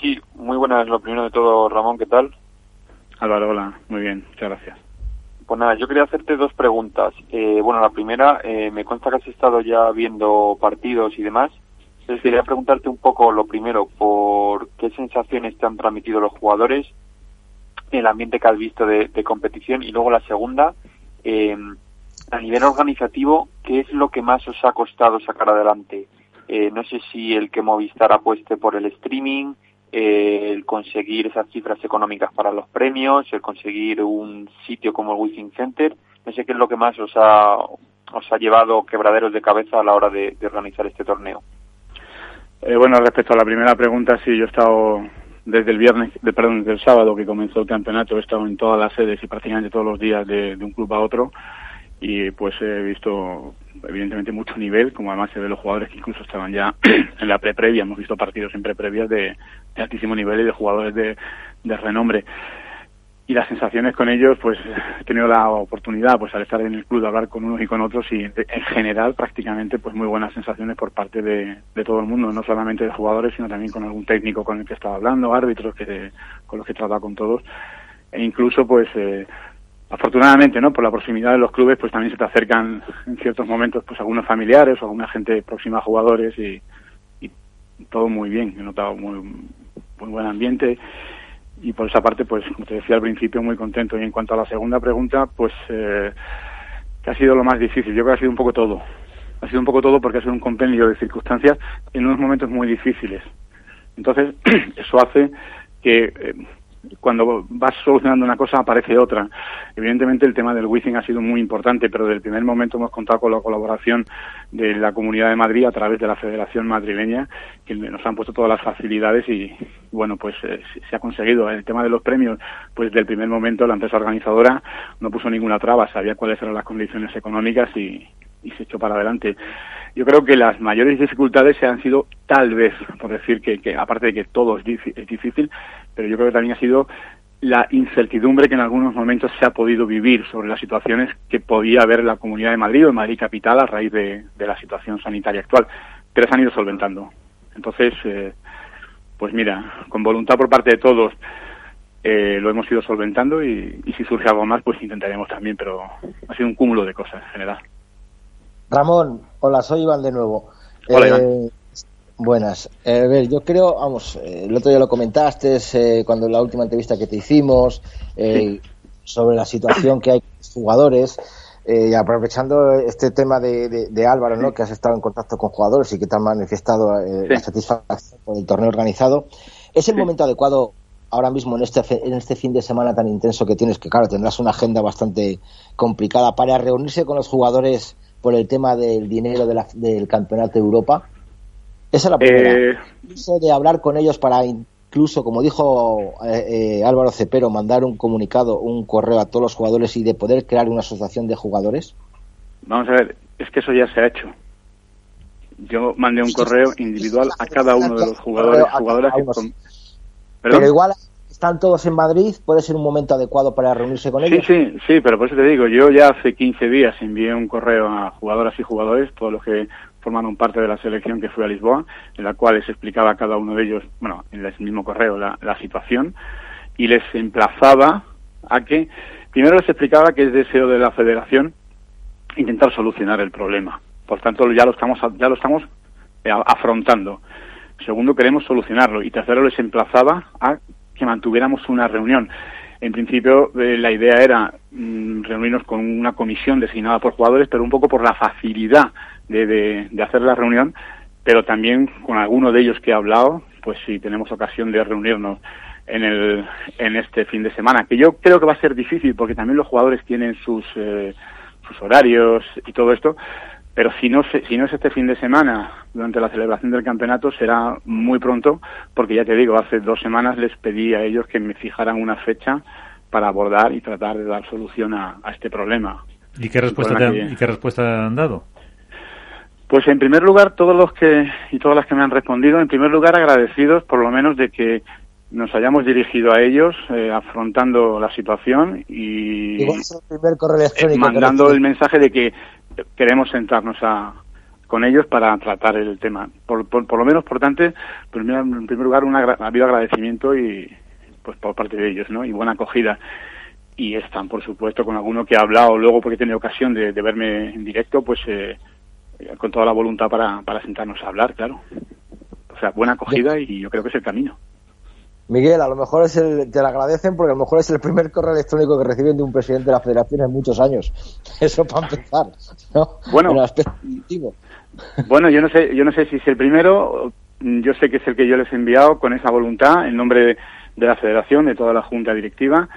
Sí, muy buenas. Lo primero de todo, Ramón, ¿qué tal? Álvaro, hola. Muy bien. Muchas gracias. Pues nada, yo quería hacerte dos preguntas. Eh, bueno, la primera, eh, me consta que has estado ya viendo partidos y demás. Entonces quería preguntarte un poco, lo primero, por qué sensaciones te han transmitido los jugadores, el ambiente que has visto de, competición y luego la segunda, eh, a nivel organizativo, ¿qué es lo que más os ha costado sacar adelante? no sé si el que Movistar apueste por el streaming, eh, el conseguir esas cifras económicas para los premios, el conseguir un sitio como el Wishing Center. No sé qué es lo que más os ha, os ha llevado quebraderos de cabeza a la hora de, organizar este torneo. Eh, bueno, respecto a la primera pregunta, sí, yo he estado desde el viernes, de, perdón, desde el sábado que comenzó el campeonato, he estado en todas las sedes y prácticamente todos los días de un club a otro y pues he visto evidentemente mucho nivel, como además se ve los jugadores que incluso estaban ya en la pre-previa, hemos visto partidos en pre-previas de, altísimo nivel y de jugadores de, renombre. Y las sensaciones con ellos, pues he tenido la oportunidad, pues al estar en el club, de hablar con unos y con otros y en general prácticamente pues muy buenas sensaciones por parte de, todo el mundo, no solamente de jugadores, sino también con algún técnico con el que estaba hablando, árbitros que con los que he tratado con todos e incluso pues eh, afortunadamente, ¿no? Por la proximidad de los clubes, pues también se te acercan en ciertos momentos, pues algunos familiares o alguna gente próxima a jugadores y, todo muy bien. He notado muy, muy buen ambiente y por esa parte, pues como te decía al principio, muy contento. Y en cuanto a la segunda pregunta, pues eh, que ha sido lo más difícil. Yo creo que ha sido un poco todo. Ha sido un poco todo porque ha sido un compendio de circunstancias en unos momentos muy difíciles. Entonces, eso hace que eh, cuando vas solucionando una cosa aparece otra. Evidentemente el tema del Wizzing ha sido muy importante, pero desde el primer momento hemos contado con la colaboración de la Comunidad de Madrid a través de la Federación Madrileña, que nos han puesto todas las facilidades y, bueno, pues eh, se ha conseguido. El tema de los premios, pues desde el primer momento la empresa organizadora no puso ninguna traba, sabía cuáles eran las condiciones económicas y, y se echó para adelante. Yo creo que las mayores dificultades se han sido, tal vez, por decir que, que aparte de que todo es, difícil, pero yo creo que también ha sido la incertidumbre que en algunos momentos se ha podido vivir sobre las situaciones que podía haber en la Comunidad de Madrid o en Madrid Capital a raíz de, la situación sanitaria actual, pero se han ido solventando. Entonces, eh, pues mira, con voluntad por parte de todos, eh, lo hemos ido solventando y, y, si surge algo más, pues intentaremos también, pero ha sido un cúmulo de cosas en general. Ramón, hola, soy Iván de nuevo. Hola, eh, Buenas. Eh, a ver, yo creo, vamos, eh, el otro día lo comentaste eh, cuando la última entrevista que te hicimos sobre la situación que hay con los jugadores. y aprovechando este tema de, Álvaro, ¿no? que has estado en contacto con jugadores y que te han manifestado la satisfacción por el torneo organizado, ¿es el momento adecuado ahora mismo en este, en este fin de semana tan intenso que tienes, que claro, tendrás una agenda bastante complicada para reunirse con los jugadores por el tema del dinero del Campeonato de Europa? Esa es la primera. Eh... de hablar con ellos para incluso, como dijo eh, eh, Álvaro Cepero, mandar un comunicado, un correo a todos los jugadores y de poder crear una asociación de jugadores? Vamos a ver, es que eso ya se ha hecho. Yo mandé un correo individual a cada uno de los jugadores, jugadoras que... Pero igual están todos en Madrid, puede ser un momento adecuado para reunirse con ellos. Sí, sí, sí, pero por eso te digo, yo ya hace 15 días envié un correo a jugadoras y jugadores, todos los que formaron parte de la selección que fue a Lisboa, en la cual les explicaba a cada uno de ellos, bueno, en el mismo correo, la, situación, y les emplazaba a que, primero les explicaba que es deseo de la federación intentar solucionar el problema. Por tanto, ya lo estamos, ya lo estamos eh, afrontando. Segundo, queremos solucionarlo. Y tercero, les emplazaba a que mantuviéramos una reunión. En principio, eh, la idea era mm, reunirnos con una comisión designada por jugadores, pero un poco por la facilidad de, de, hacer la reunión, pero también con alguno de ellos que he hablado, pues si tenemos ocasión de reunirnos en, el, en este fin de semana, que yo creo que va a ser difícil porque también los jugadores tienen sus, eh, sus horarios y todo esto, pero si no, si no es este fin de semana, durante la celebración del campeonato, será muy pronto, porque ya te digo, hace dos semanas les pedí a ellos que me fijaran una fecha para abordar y tratar de dar solución a, este problema. ¿Y qué respuesta, han, ¿Y qué respuesta han dado? Pues en primer lugar, todos los que y todas las que me han respondido, en primer lugar agradecidos por lo menos de que nos hayamos dirigido a ellos eh, afrontando la situación y mandando el mensaje de que queremos sentarnos a, con ellos para tratar el tema. Por, por, lo menos, por tanto, pues en primer lugar, un ha habido agradecimiento y pues por parte de ellos, ¿no? Y buena acogida. Y están, por supuesto, con alguno que ha hablado luego porque he tenido ocasión de, verme en directo, pues eh, con toda la voluntad para, para sentarnos a hablar, claro. O sea, buena acogida y yo creo que es el camino. Miguel, a lo mejor es el, te lo agradecen porque a lo mejor es el primer correo electrónico que reciben de un presidente de la federación en muchos años. Eso para empezar, ¿no? Bueno, bueno, yo no sé, yo no sé si es el primero. Yo sé que es el que yo les he enviado con esa voluntad en nombre de, la federación, de toda la junta directiva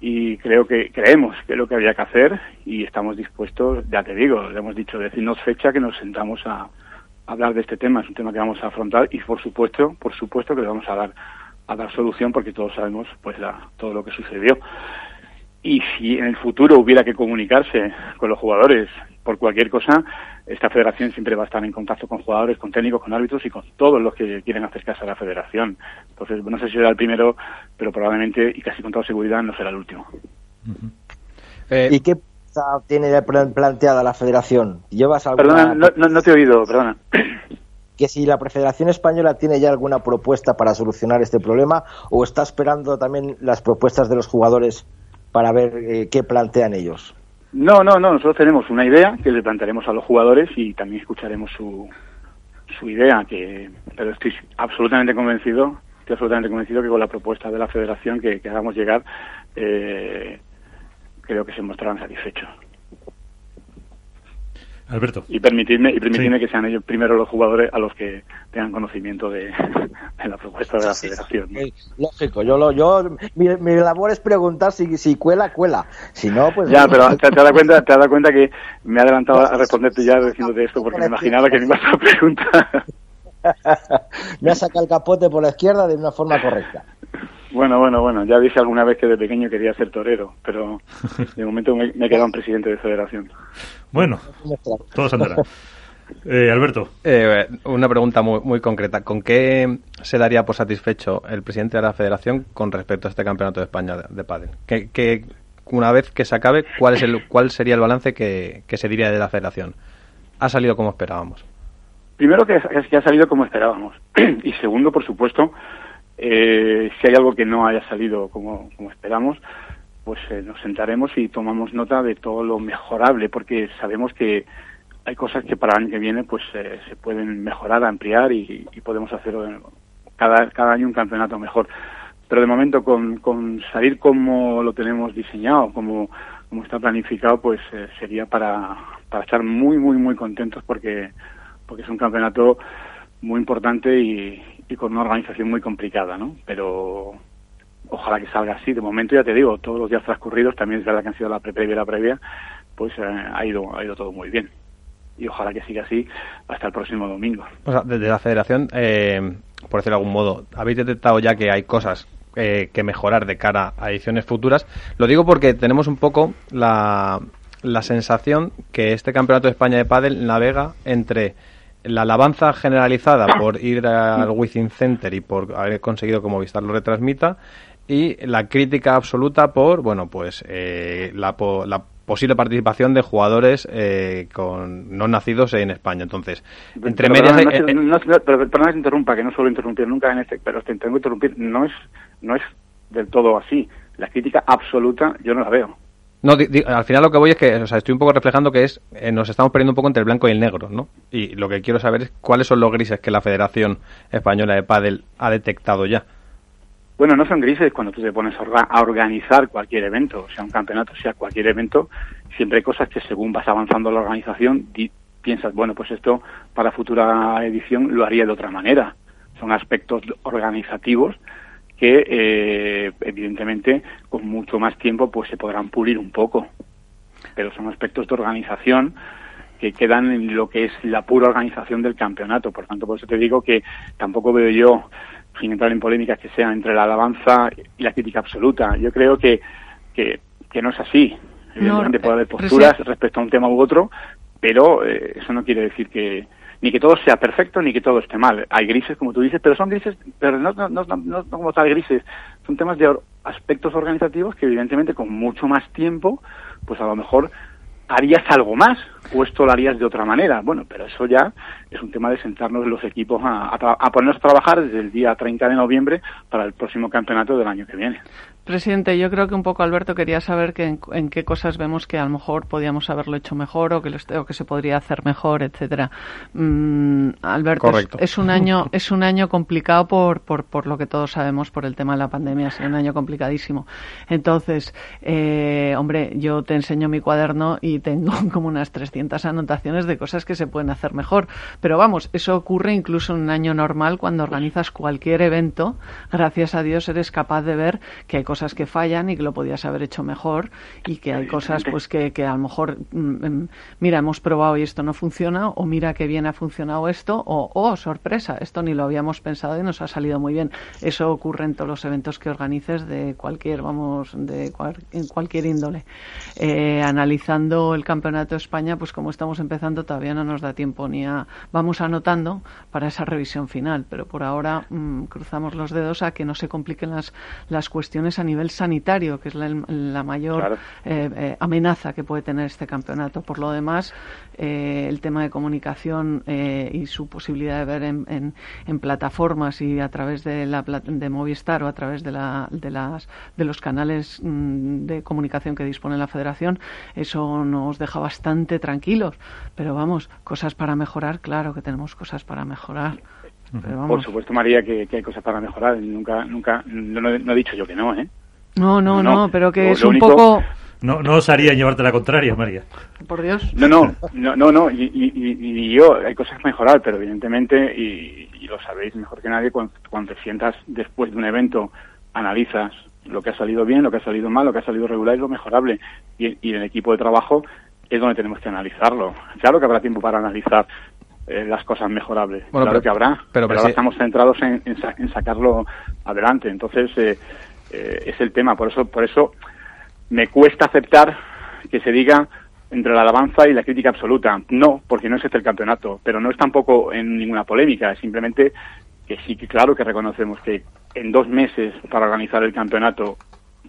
y creo que creemos que es lo que había que hacer y estamos dispuestos, ya te digo, le hemos dicho decirnos fecha que nos sentamos a hablar de este tema, es un tema que vamos a afrontar y por supuesto, por supuesto que le vamos a dar a dar solución porque todos sabemos pues todo lo que sucedió. Y si en el futuro hubiera que comunicarse con los jugadores por cualquier cosa, esta federación siempre va a estar en contacto con jugadores, con técnicos, con árbitros y con todos los que quieren acercarse a la federación. Entonces, no sé si será el primero, pero probablemente y casi con toda seguridad no será el último. Eh, ¿Y qué tiene planteada la federación? ¿Llevas Perdona, no, no te he oído, perdona que si la Federación Española tiene ya alguna propuesta para solucionar este problema o está esperando también las propuestas de los jugadores para ver eh, qué plantean ellos. No, no, no, nosotros tenemos una idea que le plantearemos a los jugadores y también escucharemos su, su idea, que, pero estoy absolutamente convencido, estoy absolutamente convencido que con la propuesta de la Federación que, hagamos llegar, eh, creo que se mostrarán satisfechos. Alberto. Y permitirme, y permitirme que sean ellos primero los jugadores a los que tengan conocimiento de, la propuesta de la federación. Lógico, yo, lo, yo mi, labor es preguntar si, si cuela, cuela. Si no, pues. Ya, pero te, has dado cuenta, te has dado cuenta que me he adelantado a responderte ya diciéndote esto porque me imaginaba que me ibas a preguntar. me ha sacado el capote por la izquierda de una forma correcta. Bueno, bueno, bueno, ya dije alguna vez que de pequeño quería ser torero, pero de momento me, he quedado un presidente de federación. Bueno, todo andará. Eh, Alberto. Eh, una pregunta muy, muy concreta. ¿Con qué se daría por satisfecho el presidente de la federación con respecto a este campeonato de España de, de pádel? ¿Qué, una vez que se acabe, ¿cuál, es el, cuál sería el balance que, se diría de la federación? ¿Ha salido como esperábamos? Primero que, que ha salido como esperábamos. y segundo, por supuesto, eh, si hay algo que no haya salido como, esperamos, pues eh, nos sentaremos y tomamos nota de todo lo mejorable, porque sabemos que hay cosas que para el año que viene pues eh, se pueden mejorar, ampliar y, podemos hacer cada, cada año un campeonato mejor. Pero de momento con, con salir como lo tenemos diseñado, como, como está planificado, pues sería para, para estar muy, muy, muy contentos porque, porque es un campeonato muy importante y, y con una organización muy complicada, ¿no? Pero ojalá que salga así. De momento ya te digo, todos los días transcurridos, también es verdad que han sido la pre-previa y la previa, pues eh, ha ido ha ido todo muy bien. Y ojalá que siga así hasta el próximo domingo. O sea, desde la federación, eh, por decirlo de algún modo, habéis detectado ya que hay cosas eh, que mejorar de cara a ediciones futuras. Lo digo porque tenemos un poco la, la sensación que este Campeonato de España de Padel navega entre la alabanza generalizada por ir al Within Center y por haber conseguido que Movistar lo retransmita y la crítica absoluta por, bueno, pues eh, la, la posible participación de jugadores eh, con no nacidos en España. Entonces, entre medias... No, pero, perdón que interrumpa, que no suelo interrumpir nunca en este, pero te tengo que interrumpir. No es, no es del todo así. La crítica absoluta yo no la veo. No, al final lo que voy es que, o sea, estoy un poco reflejando que es, eh, nos estamos perdiendo un poco entre el blanco y el negro, ¿no? Y lo que quiero saber es cuáles son los grises que la Federación Española de Padel ha detectado ya. Bueno, no son grises cuando tú te pones a organizar cualquier evento, sea un campeonato, sea cualquier evento, siempre hay cosas que según vas avanzando la organización piensas, bueno, pues esto para futura edición lo haría de otra manera. Son aspectos organizativos que eh, evidentemente con mucho más tiempo pues se podrán pulir un poco. Pero son aspectos de organización que quedan en lo que es la pura organización del campeonato. Por tanto por eso te digo que tampoco veo yo sin entrar en polémicas que sea entre la alabanza y la crítica absoluta. Yo creo que que, no es así. Evidentemente puede haber posturas respecto a un tema u otro pero eh, eso no quiere decir que ni que todo sea perfecto ni que todo esté mal. Hay grises, como tú dices, pero son grises, pero no, no, no, no como tal grises, son temas de aspectos organizativos que evidentemente con mucho más tiempo, pues a lo mejor harías algo más o esto lo harías de otra manera. Bueno, pero eso ya es un tema de sentarnos los equipos a, a, ponernos a trabajar desde el día 30 de noviembre para el próximo campeonato del año que viene. Presidente, yo creo que un poco Alberto quería saber que en, qué cosas vemos que a lo mejor podíamos haberlo hecho mejor o que, lo, que se podría hacer mejor, etcétera. Mm, Alberto, es, un año es un año complicado por, por, por lo que todos sabemos por el tema de la pandemia, es un año complicadísimo. Entonces, eh, hombre, yo te enseño mi cuaderno y tengo como unas 300 anotaciones de cosas que se pueden hacer mejor. Pero vamos, eso ocurre incluso en un año normal cuando organizas cualquier evento. Gracias a Dios eres capaz de ver que hay cosas cosas que fallan y que lo podías haber hecho mejor y que hay cosas pues que, que a lo mejor, mm, mm, mira, hemos probado y esto no funciona o mira que bien ha funcionado esto o, oh, sorpresa, esto ni lo habíamos pensado y nos ha salido muy bien. Eso ocurre en todos los eventos que organices de cualquier, vamos, de en cualquier índole. Eh, analizando el Campeonato de España, pues como estamos empezando todavía no nos da tiempo ni a... Vamos anotando para esa revisión final, pero por ahora mm, cruzamos los dedos a que no se compliquen las, las cuestiones a nivel sanitario, que es la, mayor eh, eh, amenaza que puede tener este campeonato. Por lo demás, eh, el tema de comunicación y su posibilidad de ver en, en, plataformas y a través de, la, de Movistar o a través de, la, de, las, de los canales mm, de comunicación que dispone la Federación, eso nos deja bastante tranquilos. Pero vamos, cosas para mejorar, claro que tenemos cosas para mejorar. Por supuesto, María, que, hay cosas para mejorar. Nunca, nunca, no, he dicho yo que no, ¿eh? No, no, no, pero que es un poco... No, no os haría llevarte la contraria, María. Por Dios. No, no, no, no, no. Y, y, yo, hay cosas que mejorar, pero evidentemente, y, lo sabéis mejor que nadie, cuando, cuando te sientas después de un evento, analizas lo que ha salido bien, lo que ha salido mal, lo que ha salido regular y lo mejorable. Y, y en el equipo de trabajo es donde tenemos que analizarlo. Claro que habrá tiempo para analizar eh, las cosas mejorables. Bueno, claro que habrá, pero, ahora estamos centrados en, en, sacarlo adelante. Entonces, eh, eh, es el tema. Por eso, por eso me cuesta aceptar que se diga entre la alabanza y la crítica absoluta. No, porque no es este el campeonato, pero no es tampoco en ninguna polémica, es simplemente que sí que claro que reconocemos que en dos meses para organizar el campeonato,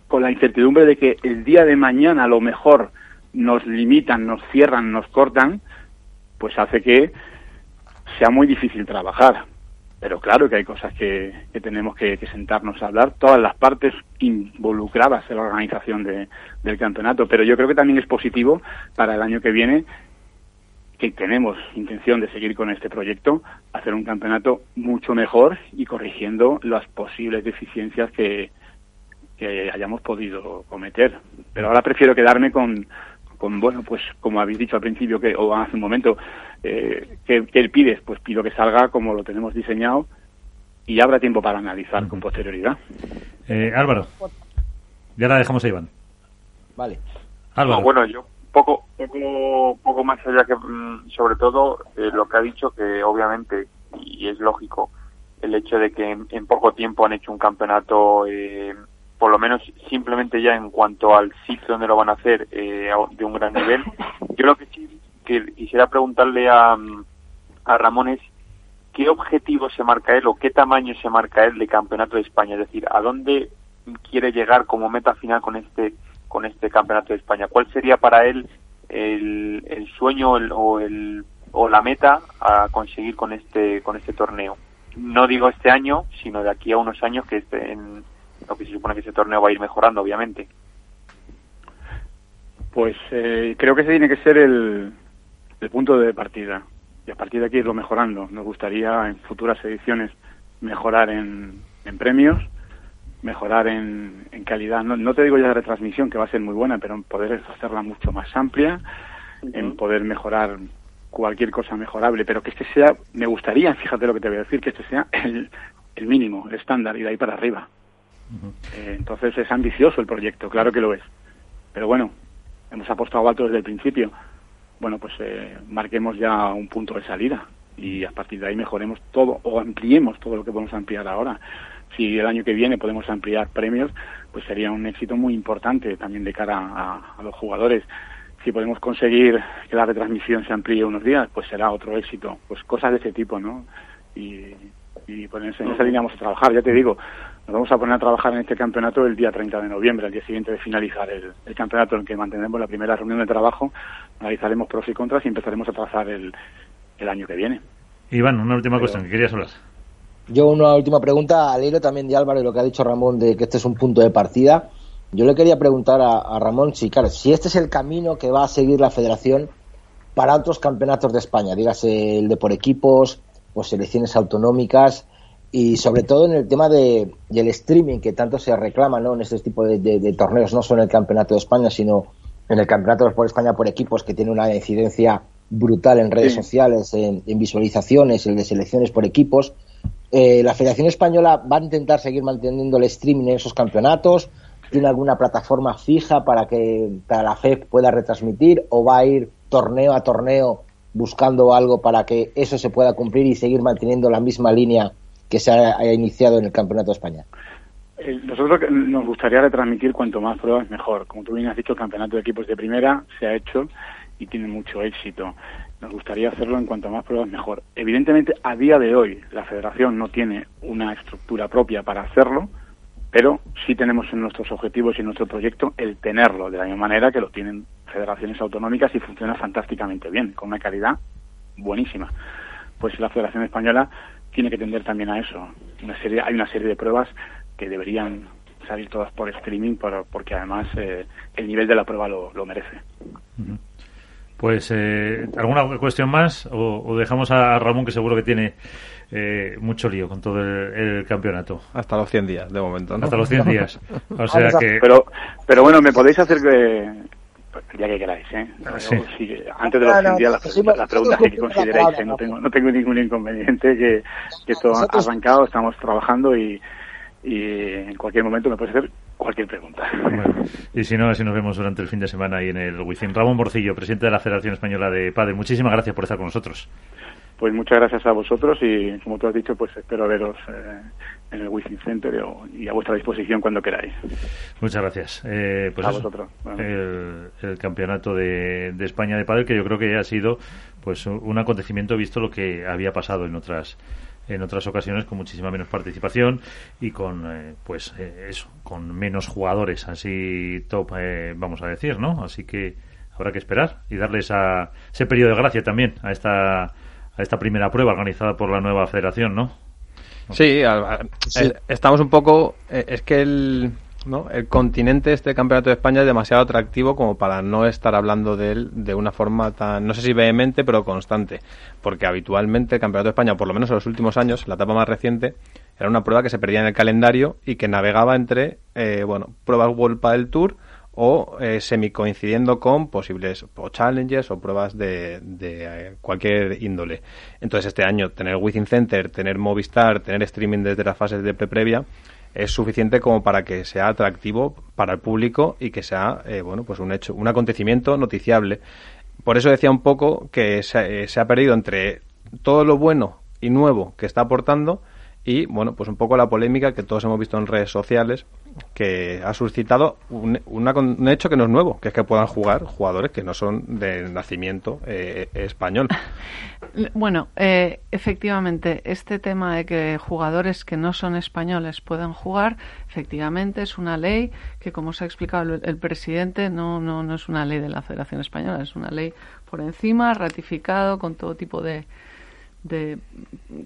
con la incertidumbre de que el día de mañana a lo mejor nos limitan, nos cierran, nos cortan, pues hace que sea muy difícil trabajar. Pero claro que hay cosas que, tenemos que, sentarnos a hablar, todas las partes involucradas en la organización del campeonato. Pero yo creo que también es positivo para el año que viene que tenemos intención de seguir con este proyecto, hacer un campeonato mucho mejor y corrigiendo las posibles deficiencias que, que hayamos podido cometer. Pero ahora prefiero quedarme con, con bueno, pues como habéis dicho al principio que o hace un momento, eh, ¿qué, pides? Pues pido que salga como lo tenemos diseñado y habrá tiempo para analizar con posterioridad. Eh, Álvaro, ya la dejamos a Iván. Vale. Álvaro. bueno, yo poco, poco, poco más allá que, mm, sobre todo, eh, lo que ha dicho que obviamente, y es lógico, el hecho de que en, poco tiempo han hecho un campeonato, eh, por lo menos simplemente ya en cuanto al sitio donde lo van a hacer, eh, de un gran nivel. Yo lo que sí que quisiera preguntarle a, a Ramón es qué objetivo se marca él o qué tamaño se marca él de campeonato de España, es decir, a dónde quiere llegar como meta final con este con este campeonato de España. ¿Cuál sería para él el, el sueño o el o la meta a conseguir con este con este torneo. No digo este año, sino de aquí a unos años que este, en lo que se supone que ese torneo va a ir mejorando, obviamente. Pues eh, creo que ese tiene que ser el, el punto de partida y a partir de aquí irlo mejorando. Nos gustaría en futuras ediciones mejorar en, en premios, mejorar en, en calidad. No, no, te digo ya de retransmisión, que va a ser muy buena, pero en poder hacerla mucho más amplia, en poder mejorar cualquier cosa mejorable, pero que este sea, me gustaría, fíjate lo que te voy a decir, que este sea el, el mínimo, el estándar y de ahí para arriba. eh, entonces es ambicioso el proyecto, claro que lo es. Pero bueno, hemos apostado alto desde el principio. Bueno, pues eh, marquemos ya un punto de salida y a partir de ahí mejoremos todo o ampliemos todo lo que podemos ampliar ahora. Si el año que viene podemos ampliar premios, pues sería un éxito muy importante también de cara a, los jugadores si podemos conseguir que la retransmisión se amplíe unos días, pues será otro éxito. Pues cosas de ese tipo, ¿no? Y, y pues en esa línea vamos a trabajar, ya te digo, nos vamos a poner a trabajar en este campeonato el día 30 de noviembre, el día siguiente de finalizar el, el campeonato en el que mantendremos la primera reunión de trabajo, analizaremos pros y contras y empezaremos a trazar el, el año que viene. Iván, una última Pero, cuestión que querías hablar. Yo una última pregunta al hilo también de Álvaro y lo que ha dicho Ramón de que este es un punto de partida. Yo le quería preguntar a, a, Ramón si, claro, si este es el camino que va a seguir la federación para otros campeonatos de España, dígase el de por equipos o selecciones autonómicas y sobre todo en el tema de, del streaming que tanto se reclama ¿no? en este tipo de, de, de, torneos, no solo en el campeonato de España, sino en el campeonato por España por equipos que tiene una incidencia brutal en redes sí. sociales, en, en, visualizaciones, el de selecciones por equipos. Eh, la Federación Española va a intentar seguir manteniendo el streaming en esos campeonatos tiene alguna plataforma fija para que para la FEP pueda retransmitir o va a ir torneo a torneo buscando algo para que eso se pueda cumplir y seguir manteniendo la misma línea que se haya iniciado en el Campeonato de España? Eh, nosotros nos gustaría retransmitir cuanto más pruebas mejor. Como tú bien has dicho, el Campeonato de Equipos de Primera se ha hecho y tiene mucho éxito. Nos gustaría hacerlo en cuanto más pruebas mejor. Evidentemente, a día de hoy, la Federación no tiene una estructura propia para hacerlo, pero sí tenemos en nuestros objetivos y en nuestro proyecto el tenerlo, de la misma manera que lo tienen federaciones autonómicas y funciona fantásticamente bien, con una calidad buenísima. Pues la Federación Española tiene que tender también a eso. Una serie, hay una serie de pruebas que deberían salir todas por streaming por, porque además eh, el nivel de la prueba lo, lo merece. Uh -huh. Pues, eh, ¿alguna cuestión más? O, o, dejamos a Ramón, que seguro que tiene eh, mucho lío con todo el, el, campeonato. Hasta los 100 días, de momento. ¿no? Hasta los 100 días. O sea que... Pero, pero bueno, me podéis hacer que... El día que queráis, ¿eh? Sí. Si, antes de los 100 días, las la, la preguntas que consideráis, ¿eh? no, tengo, no tengo ningún inconveniente, que, que esto ha arrancado, estamos trabajando y, y en cualquier momento me puedes hacer cualquier pregunta. Bueno, y si no, así nos vemos durante el fin de semana ahí en el Wizzing. Ramón Borcillo, presidente de la Federación Española de Padre, muchísimas gracias por estar con nosotros. Pues muchas gracias a vosotros y, como tú has dicho, pues espero veros eh, en el Wizzing Center y a vuestra disposición cuando queráis. Muchas gracias. Eh, pues a eso, vosotros. El, el, campeonato de, de, España de Padre, que yo creo que ha sido pues un acontecimiento visto lo que había pasado en otras en otras ocasiones con muchísima menos participación y con eh, pues eh, eso con menos jugadores así top eh, vamos a decir no así que habrá que esperar y darle esa, ese periodo de gracia también a esta a esta primera prueba organizada por la nueva federación no sí, sí. estamos un poco es que el ¿no? El continente, este campeonato de España, es demasiado atractivo como para no estar hablando de él de una forma tan, no sé si vehemente, pero constante. Porque habitualmente el campeonato de España, por lo menos en los últimos años, la etapa más reciente, era una prueba que se perdía en el calendario y que navegaba entre, eh, bueno, pruebas World del Tour o eh, semi coincidiendo con posibles o challenges o pruebas de, de eh, cualquier índole. Entonces este año tener Within Center, tener Movistar, tener streaming desde las fases de pre-previa, es suficiente como para que sea atractivo para el público y que sea eh, bueno pues un hecho un acontecimiento noticiable por eso decía un poco que se, eh, se, ha perdido entre todo lo bueno y nuevo que está aportando y bueno, pues un poco la polémica que todos hemos visto en redes sociales que ha suscitado un, hecho que no es nuevo, que es que puedan jugar jugadores que no son de nacimiento eh, español. Bueno, eh, efectivamente, este tema de que jugadores que no son españoles puedan jugar, efectivamente es una ley que, como se ha explicado el, el presidente, no, no, no es una ley de la Federación Española, es una ley por encima, ratificado con todo tipo de, de,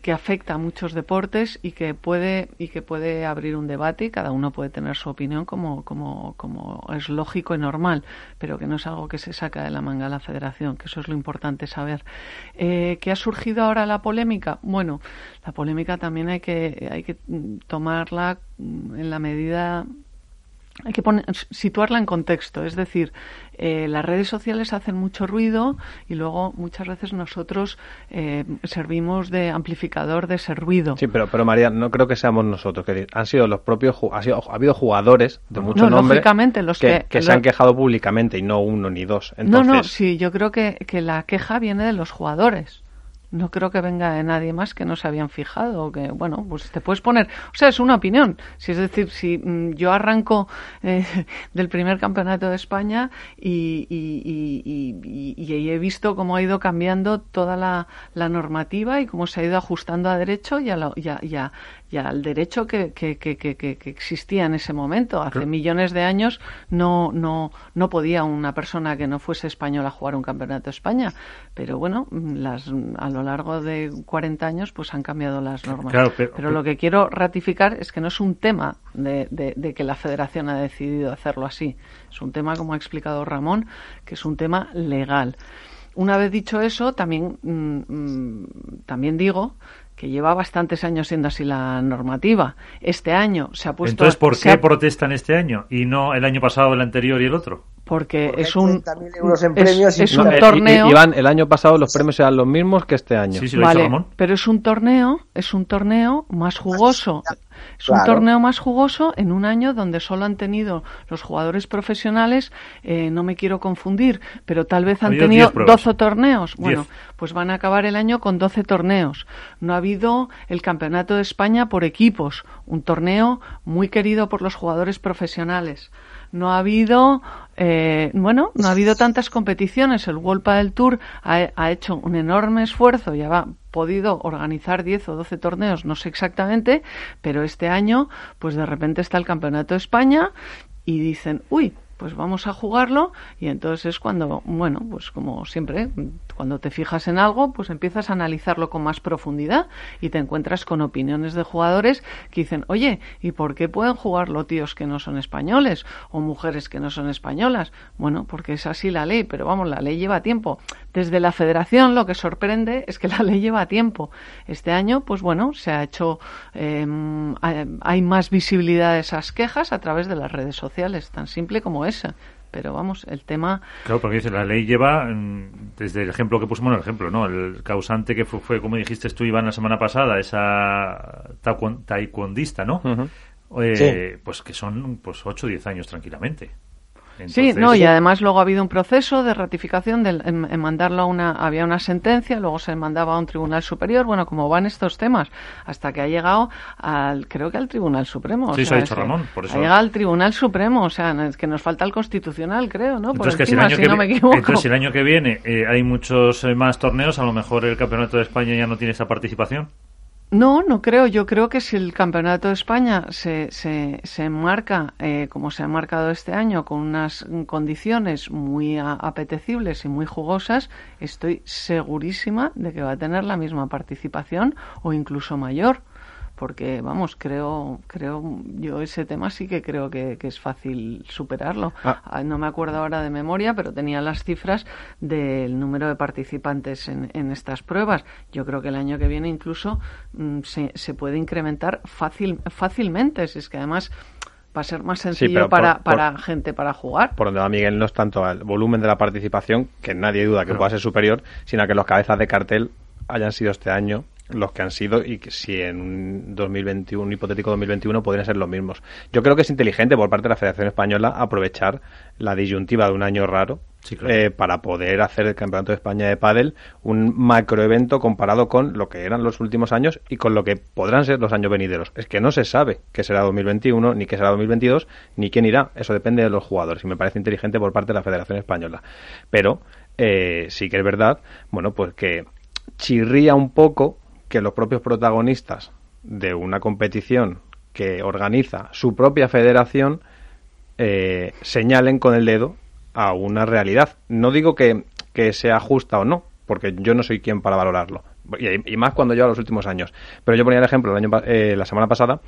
que afecta a muchos deportes y que puede y que puede abrir un debate y cada uno puede tener su opinión como, como, como es lógico y normal, pero que no es algo que se saca de la manga de la federación, que eso es lo importante saber. Eh, ¿Qué ha surgido ahora la polémica? Bueno, la polémica también hay que, hay que tomarla en la medida hay que poner, situarla en contexto, es decir, eh, las redes sociales hacen mucho ruido y luego muchas veces nosotros eh, servimos de amplificador de ese ruido. Sí, pero, pero María, no creo que seamos nosotros, que han sido los propios, ha, sido, ha habido jugadores de mucho nombre los que, que, se han quejado públicamente y no uno ni dos. No, no, sí, yo creo que, que la queja viene de los jugadores no creo que venga de nadie más que no se habían fijado que bueno pues te puedes poner o sea es una opinión. Si es decir si mm, yo arranco eh, del primer campeonato de España y, he visto cómo ha ido cambiando toda la, normativa y cómo se ha ido ajustando a derecho y a, y al derecho que, que, que, que, existía en ese momento. Hace millones de años no, no, no podía una persona que no fuese española jugar un campeonato de España. Pero bueno, las, a lo largo de 40 años pues han cambiado las normas. pero, lo que quiero ratificar es que no es un tema de, de, que la federación ha decidido hacerlo así. Es un tema, como ha explicado Ramón, que es un tema legal. Una vez dicho eso, también, mm, mm, también digo que lleva bastantes años siendo así la normativa. Este año se ha puesto. Entonces, ¿por qué protestan este año y no el año pasado, el anterior y el otro? Porque, es un, es, un torneo. Iván, el año pasado los premios eran los mismos que este año. Sí, sí, lo vale, Ramón. Pero es un torneo, es un torneo más jugoso. Es un torneo más jugoso en un año donde solo han tenido los jugadores profesionales, eh, no me quiero confundir, pero tal vez han tenido 12 torneos. Bueno, pues van a acabar el año con 12 torneos. No ha habido el Campeonato de España por equipos, un torneo muy querido por los jugadores profesionales no ha habido eh, bueno no ha habido tantas competiciones. El World del Tour ha, ha, hecho un enorme esfuerzo y ha podido organizar 10 o 12 torneos no sé exactamente pero este año pues de repente está el Campeonato de España y dicen uy pues vamos a jugarlo y entonces es cuando, bueno, pues como siempre, cuando te fijas en algo, pues empiezas a analizarlo con más profundidad y te encuentras con opiniones de jugadores que dicen, oye, ¿y por qué pueden jugarlo tíos que no son españoles o mujeres que no son españolas? Bueno, porque es así la ley, pero vamos, la ley lleva tiempo. Desde la federación lo que sorprende es que la ley lleva tiempo. Este año, pues bueno, se ha hecho, em, hay más visibilidad de esas quejas a través de las redes sociales, tan simple como es pero vamos, el tema... Claro, porque dice, la ley lleva, mm, desde el ejemplo que pusimos, el ejemplo, ¿no? El causante que fue, como dijiste tú, Iván, la semana pasada, esa taekwondista, ¿no? Eh, pues que son pues 8 o 10 años tranquilamente sí, no, y además luego ha habido un proceso de ratificación de, en, mandarlo a una, había una sentencia, luego se mandaba a un tribunal superior, bueno, como van estos temas, hasta que ha llegado al, creo que al Tribunal Supremo. Sí, se ha dicho Ramón, por eso. Ha llegado al Tribunal Supremo, o sea, es que nos falta el Constitucional, creo, ¿no? Por entonces, si, el año que no me equivoco. entonces, el año que viene eh, hay muchos eh, más torneos, a lo mejor el Campeonato de España ya no tiene esa participación. No, no creo. Yo creo que si el Campeonato de España se, se, se enmarca, eh, como se ha marcado este año, con unas condiciones muy apetecibles y muy jugosas, estoy segurísima de que va a tener la misma participación o incluso mayor porque vamos, creo, creo, yo ese tema sí que creo que, es fácil superarlo. Ah. Ah, no me acuerdo ahora de memoria, pero tenía las cifras del número de participantes en, en estas pruebas. Yo creo que el año que viene incluso mm, se, se, puede incrementar fácil, fácilmente, si es que además va a ser más sencillo para, para gente para jugar. Por donde va Miguel no es tanto el volumen de la participación, que nadie duda que pueda ser superior, sino que los cabezas de cartel hayan sido este año los que han sido y que si en un 2021, un hipotético 2021 podrían ser los mismos. Yo creo que es inteligente por parte de la Federación Española aprovechar la disyuntiva de un año raro eh, para poder hacer el Campeonato de España de Pádel un macroevento comparado con lo que eran los últimos años y con lo que podrán ser los años venideros. Es que no se sabe qué será 2021, ni qué será 2022, ni quién irá. Eso depende de los jugadores y me parece inteligente por parte de la Federación Española. Pero eh, sí que es verdad, bueno, pues que chirría un poco que los propios protagonistas de una competición que organiza su propia federación eh, señalen con el dedo a una realidad. No digo que, sea justa o no, porque yo no soy quien para valorarlo. Y, más cuando yo a los últimos años. Pero yo ponía el ejemplo el año, eh, la semana pasada.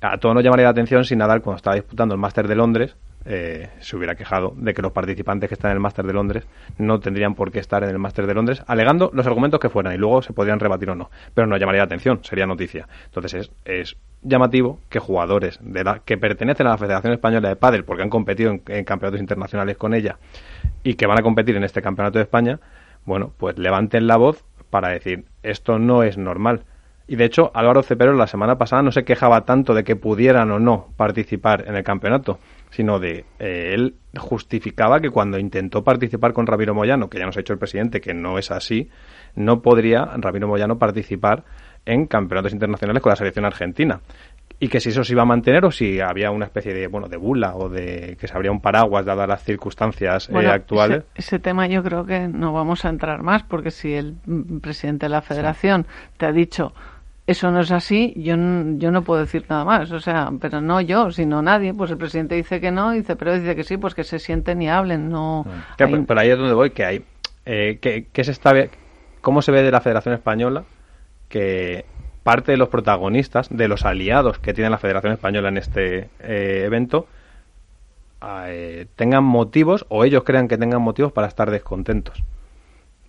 A todos nos llamaría la atención si Nadal, cuando estaba disputando el Máster de Londres, eh, se hubiera quejado de que los participantes que están en el Máster de Londres no tendrían por qué estar en el Máster de Londres, alegando los argumentos que fueran y luego se podrían rebatir o no. Pero no llamaría la atención, sería noticia. Entonces es, es llamativo que jugadores de la, que pertenecen a la Federación Española de Pádel, porque han competido en, campeonatos internacionales con ella y que van a competir en este Campeonato de España, bueno, pues levanten la voz para decir esto no es normal. Y de hecho, Álvaro Cepero la semana pasada no se quejaba tanto de que pudieran o no participar en el campeonato sino de eh, él justificaba que cuando intentó participar con Ramiro Moyano, que ya nos ha hecho el presidente que no es así, no podría Ramiro Moyano participar en campeonatos internacionales con la selección argentina y que si eso se iba a mantener o si había una especie de bueno de bula o de que se abría un paraguas dadas las circunstancias eh, actuales. Ese, tema yo creo que no vamos a entrar más porque si el presidente de la Federación te ha dicho eso no es así, yo, yo no puedo decir nada más. O sea, pero no yo, sino nadie. Pues el presidente dice que no, dice, pero dice que sí, pues que se sienten y hablen. No. Pero ahí es donde voy, que hay. Eh, que, se está, ¿Cómo se ve de la Federación Española que parte de los protagonistas, de los aliados que tiene la Federación Española en este eh, evento, eh, tengan motivos o ellos crean que tengan motivos para estar descontentos?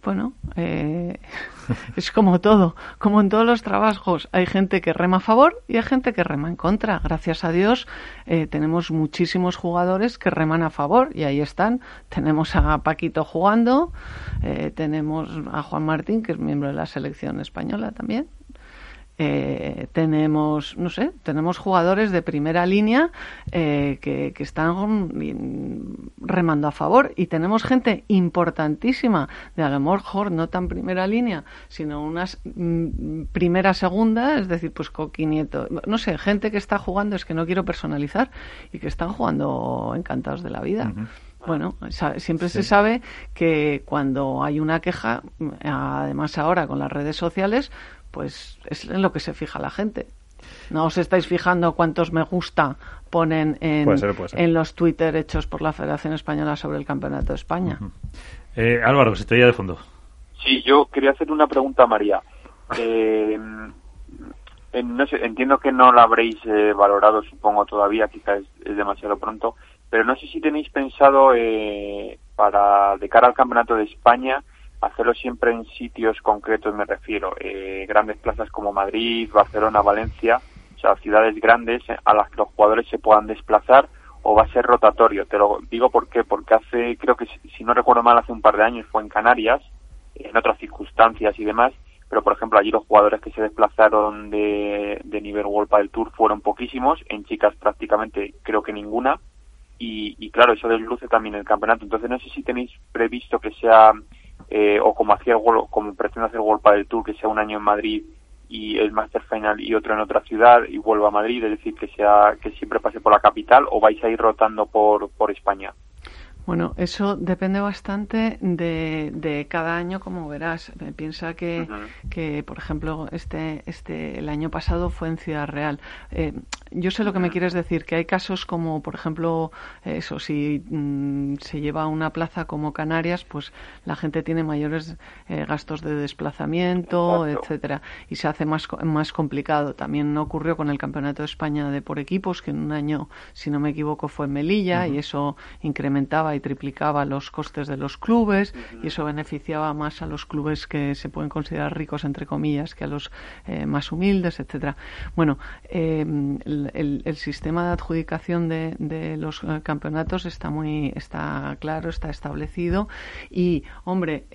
Bueno, eh, es como todo, como en todos los trabajos, hay gente que rema a favor y hay gente que rema en contra. Gracias a Dios eh, tenemos muchísimos jugadores que reman a favor y ahí están. Tenemos a Paquito jugando, eh, tenemos a Juan Martín, que es miembro de la selección española también, eh, tenemos, no sé, tenemos jugadores de primera línea eh, que, están remando a favor. Y tenemos gente importantísima de a lo mejor no tan primera línea, sino unas mm, primera segunda, es decir, pues Coqui Nieto, no sé, gente que está jugando, es que no quiero personalizar y que están jugando encantados de la vida. Bueno, siempre se sabe que cuando hay una queja, además ahora con las redes sociales, pues es en lo que se fija la gente. No os estáis fijando cuántos me gusta ponen en, en los Twitter hechos por la Federación Española sobre el Campeonato de España. eh, Álvaro, se te de fondo. Sí, yo quería hacer una pregunta a María. Eh, no sé, entiendo que no la habréis eh, valorado, supongo todavía, quizás es, demasiado pronto, pero no sé si tenéis pensado eh, para de cara al Campeonato de España hacerlo siempre en sitios concretos, me refiero, eh, grandes plazas como Madrid, Barcelona, Valencia, o sea, ciudades grandes a las que los jugadores se puedan desplazar o va a ser rotatorio. Te lo digo por qué, porque hace, creo que si no recuerdo mal, hace un par de años fue en Canarias, en otras circunstancias y demás, pero por ejemplo allí los jugadores que se desplazaron de, de nivel World del Tour fueron poquísimos, en chicas prácticamente creo que ninguna, y, y claro, eso desluce también el campeonato. Entonces no sé si tenéis previsto que sea eh, o como hacía como pretende hacer World del Tour, que sea un año en Madrid y el Master Final y otro en otra ciudad y vuelva a Madrid, es decir, que sea que siempre pase por la capital o vais a ir rotando por, por España. Bueno, eso depende bastante de, de cada año, como verás. Piensa que, que, por ejemplo, este, este, el año pasado fue en Ciudad Real. Eh, yo sé lo que me quieres decir, que hay casos como, por ejemplo, eso, si mm, se lleva a una plaza como Canarias, pues la gente tiene mayores eh, gastos de desplazamiento, etcétera, y se hace más, más complicado. También ocurrió con el Campeonato de España de por equipos, que en un año, si no me equivoco, fue en Melilla, y eso incrementaba y triplicaba los costes de los clubes y eso beneficiaba más a los clubes que se pueden considerar ricos entre comillas que a los eh, más humildes, etcétera. Bueno, eh, el, sistema de adjudicación de, los eh, campeonatos está muy está claro, está establecido y hombre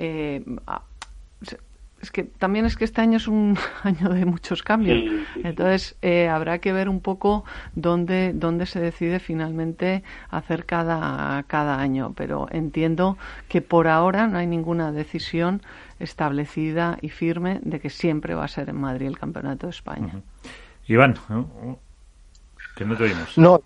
Es que también es que este año es un año de muchos cambios. Entonces, eh, habrá que ver un poco dónde, dónde se decide finalmente hacer cada, cada año. Pero entiendo que por ahora no hay ninguna decisión establecida y firme de que siempre va a ser en Madrid el Campeonato de España. Iván, que no te oímos. No,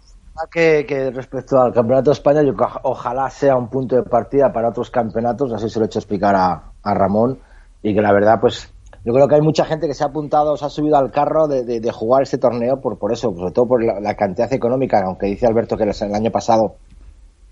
que, que, respecto al Campeonato de España, yo ojalá sea un punto de partida para otros campeonatos, así se lo he hecho explicar a, a Ramón, y que la verdad, pues yo creo que hay mucha gente que se ha apuntado, se ha subido al carro de, jugar este torneo por, por eso, sobre todo por la, cantidad económica, aunque dice Alberto que el año pasado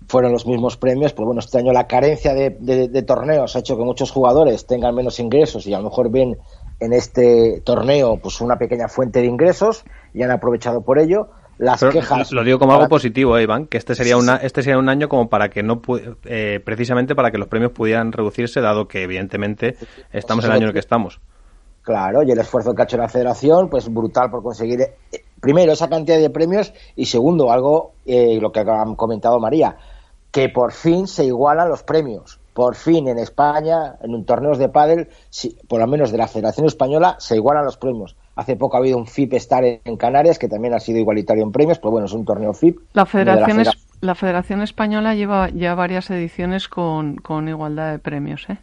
fueron los mismos premios, pues bueno, este año la carencia de, de, torneos ha hecho que muchos jugadores tengan menos ingresos y a lo mejor ven en este torneo pues una pequeña fuente de ingresos y han aprovechado por ello las quejas. Lo digo como algo positivo, eh, Iván, que este sería una, este sería un año como para que no, eh, precisamente para que los premios pudieran reducirse, dado que evidentemente estamos en el año en el que estamos. Claro, y el esfuerzo que ha hecho la Federación, pues brutal por conseguir eh, primero esa cantidad de premios y segundo algo lo que ha comentado María, que por fin se igualan los premios. Por fin en España, en un torneos de pádel, por lo menos de la Federación Española, se igualan los premios. Hace poco ha habido un FIP Star en Canarias, que también ha sido igualitario en premios, pero bueno, es un torneo FIP. La Federación, la, Federación Española lleva ya varias ediciones con, con igualdad de premios, ¿eh?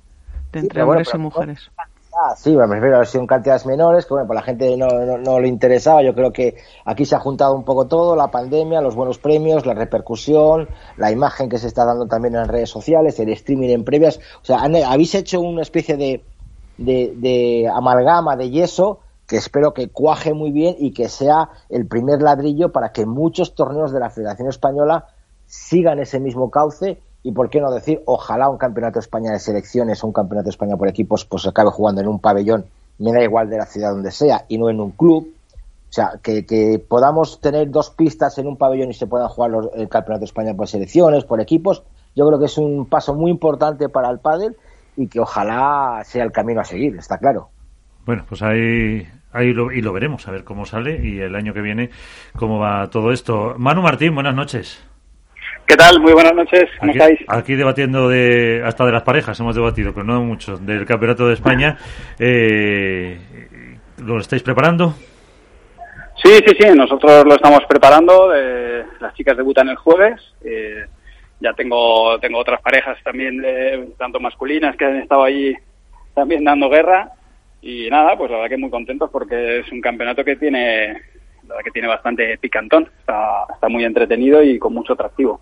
De entre hombres y mujeres. Ah, sí, me refiero a sido cantidades menores, que bueno, pues la gente no, no, le interesaba. Yo creo que aquí se ha juntado un poco todo, la pandemia, los buenos premios, la repercusión, la imagen que se está dando también en las redes sociales, el streaming en previas. O sea, habéis hecho una especie de, de, de amalgama, de yeso, que espero que cuaje muy bien y que sea el primer ladrillo para que muchos torneos de la Federación Española sigan ese mismo cauce y por qué no decir, ojalá un campeonato de España de selecciones o un campeonato de España por equipos pues acabe jugando en un pabellón, me da igual de la ciudad donde sea, y no en un club. O sea, que, podamos tener dos pistas en un pabellón y se puedan jugar el campeonato de España por selecciones, por equipos, yo creo que es un paso muy importante para el pádel y que ojalá sea el camino a seguir, está claro. Bueno, pues ahí, ahí lo, y lo veremos, a ver cómo sale y el año que viene cómo va todo esto. Manu Martín, buenas noches. ¿Qué tal? Muy buenas noches. ¿Cómo aquí, estáis? Aquí debatiendo de hasta de las parejas hemos debatido, pero no mucho, del Campeonato de España. Eh, ¿Lo estáis preparando? Sí, sí, sí, nosotros lo estamos preparando. Eh, las chicas debutan el jueves. Eh, ya tengo tengo otras parejas también, tanto masculinas, que han estado ahí también dando guerra. Y nada, pues la verdad que muy contentos porque es un campeonato que tiene, la verdad que tiene bastante picantón. Está, está muy entretenido y con mucho atractivo.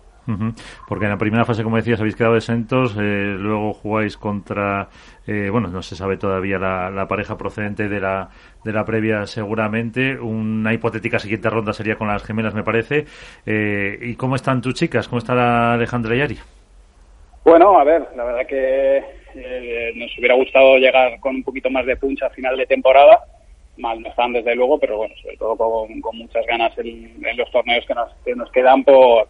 Porque en la primera fase, como decías, habéis quedado exentos, eh, luego jugáis contra, eh, bueno, no se sabe todavía la, pareja procedente de la, de la previa seguramente. Una hipotética siguiente ronda sería con las gemelas, me parece. Eh, ¿Y cómo están tus chicas? ¿Cómo está la Alejandra Yari? Bueno, a ver, la verdad que nos hubiera gustado llegar con un poquito más de punch a final de temporada. Mal no están, desde luego, pero bueno, sobre todo con, muchas ganas en, los torneos que nos, que nos quedan por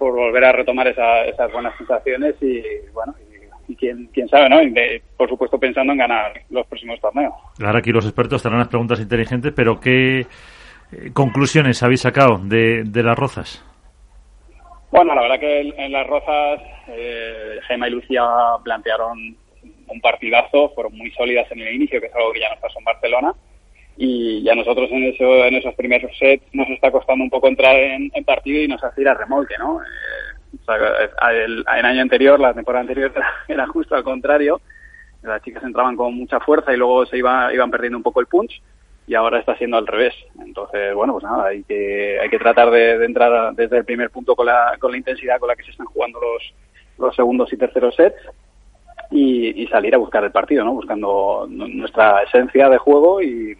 por volver a retomar esas buenas sensaciones y bueno y, quién, quién sabe no por supuesto pensando en ganar los próximos torneos. Ahora aquí los expertos estarán las preguntas inteligentes pero qué eh, conclusiones habéis sacado de, de las rozas bueno la verdad que en, las rozas eh, Gemma y Lucía plantearon un partidazo fueron muy sólidas en el inicio que es algo que ya nos pasó en Barcelona. Y a nosotros en, eso, en esos primeros sets nos está costando un poco entrar en, partido y nos hace ir a remolque, ¿no? Eh, año anterior, la temporada anterior era, justo al contrario, las chicas entraban con mucha fuerza y luego se iba, iban perdiendo un poco el punch y ahora está siendo al revés. Entonces, bueno, pues nada, hay que, hay que tratar de, entrar desde el primer punto con la, con la intensidad con la que se están jugando los, los segundos y terceros sets y, salir a buscar el partido, ¿no? Buscando nuestra esencia de juego y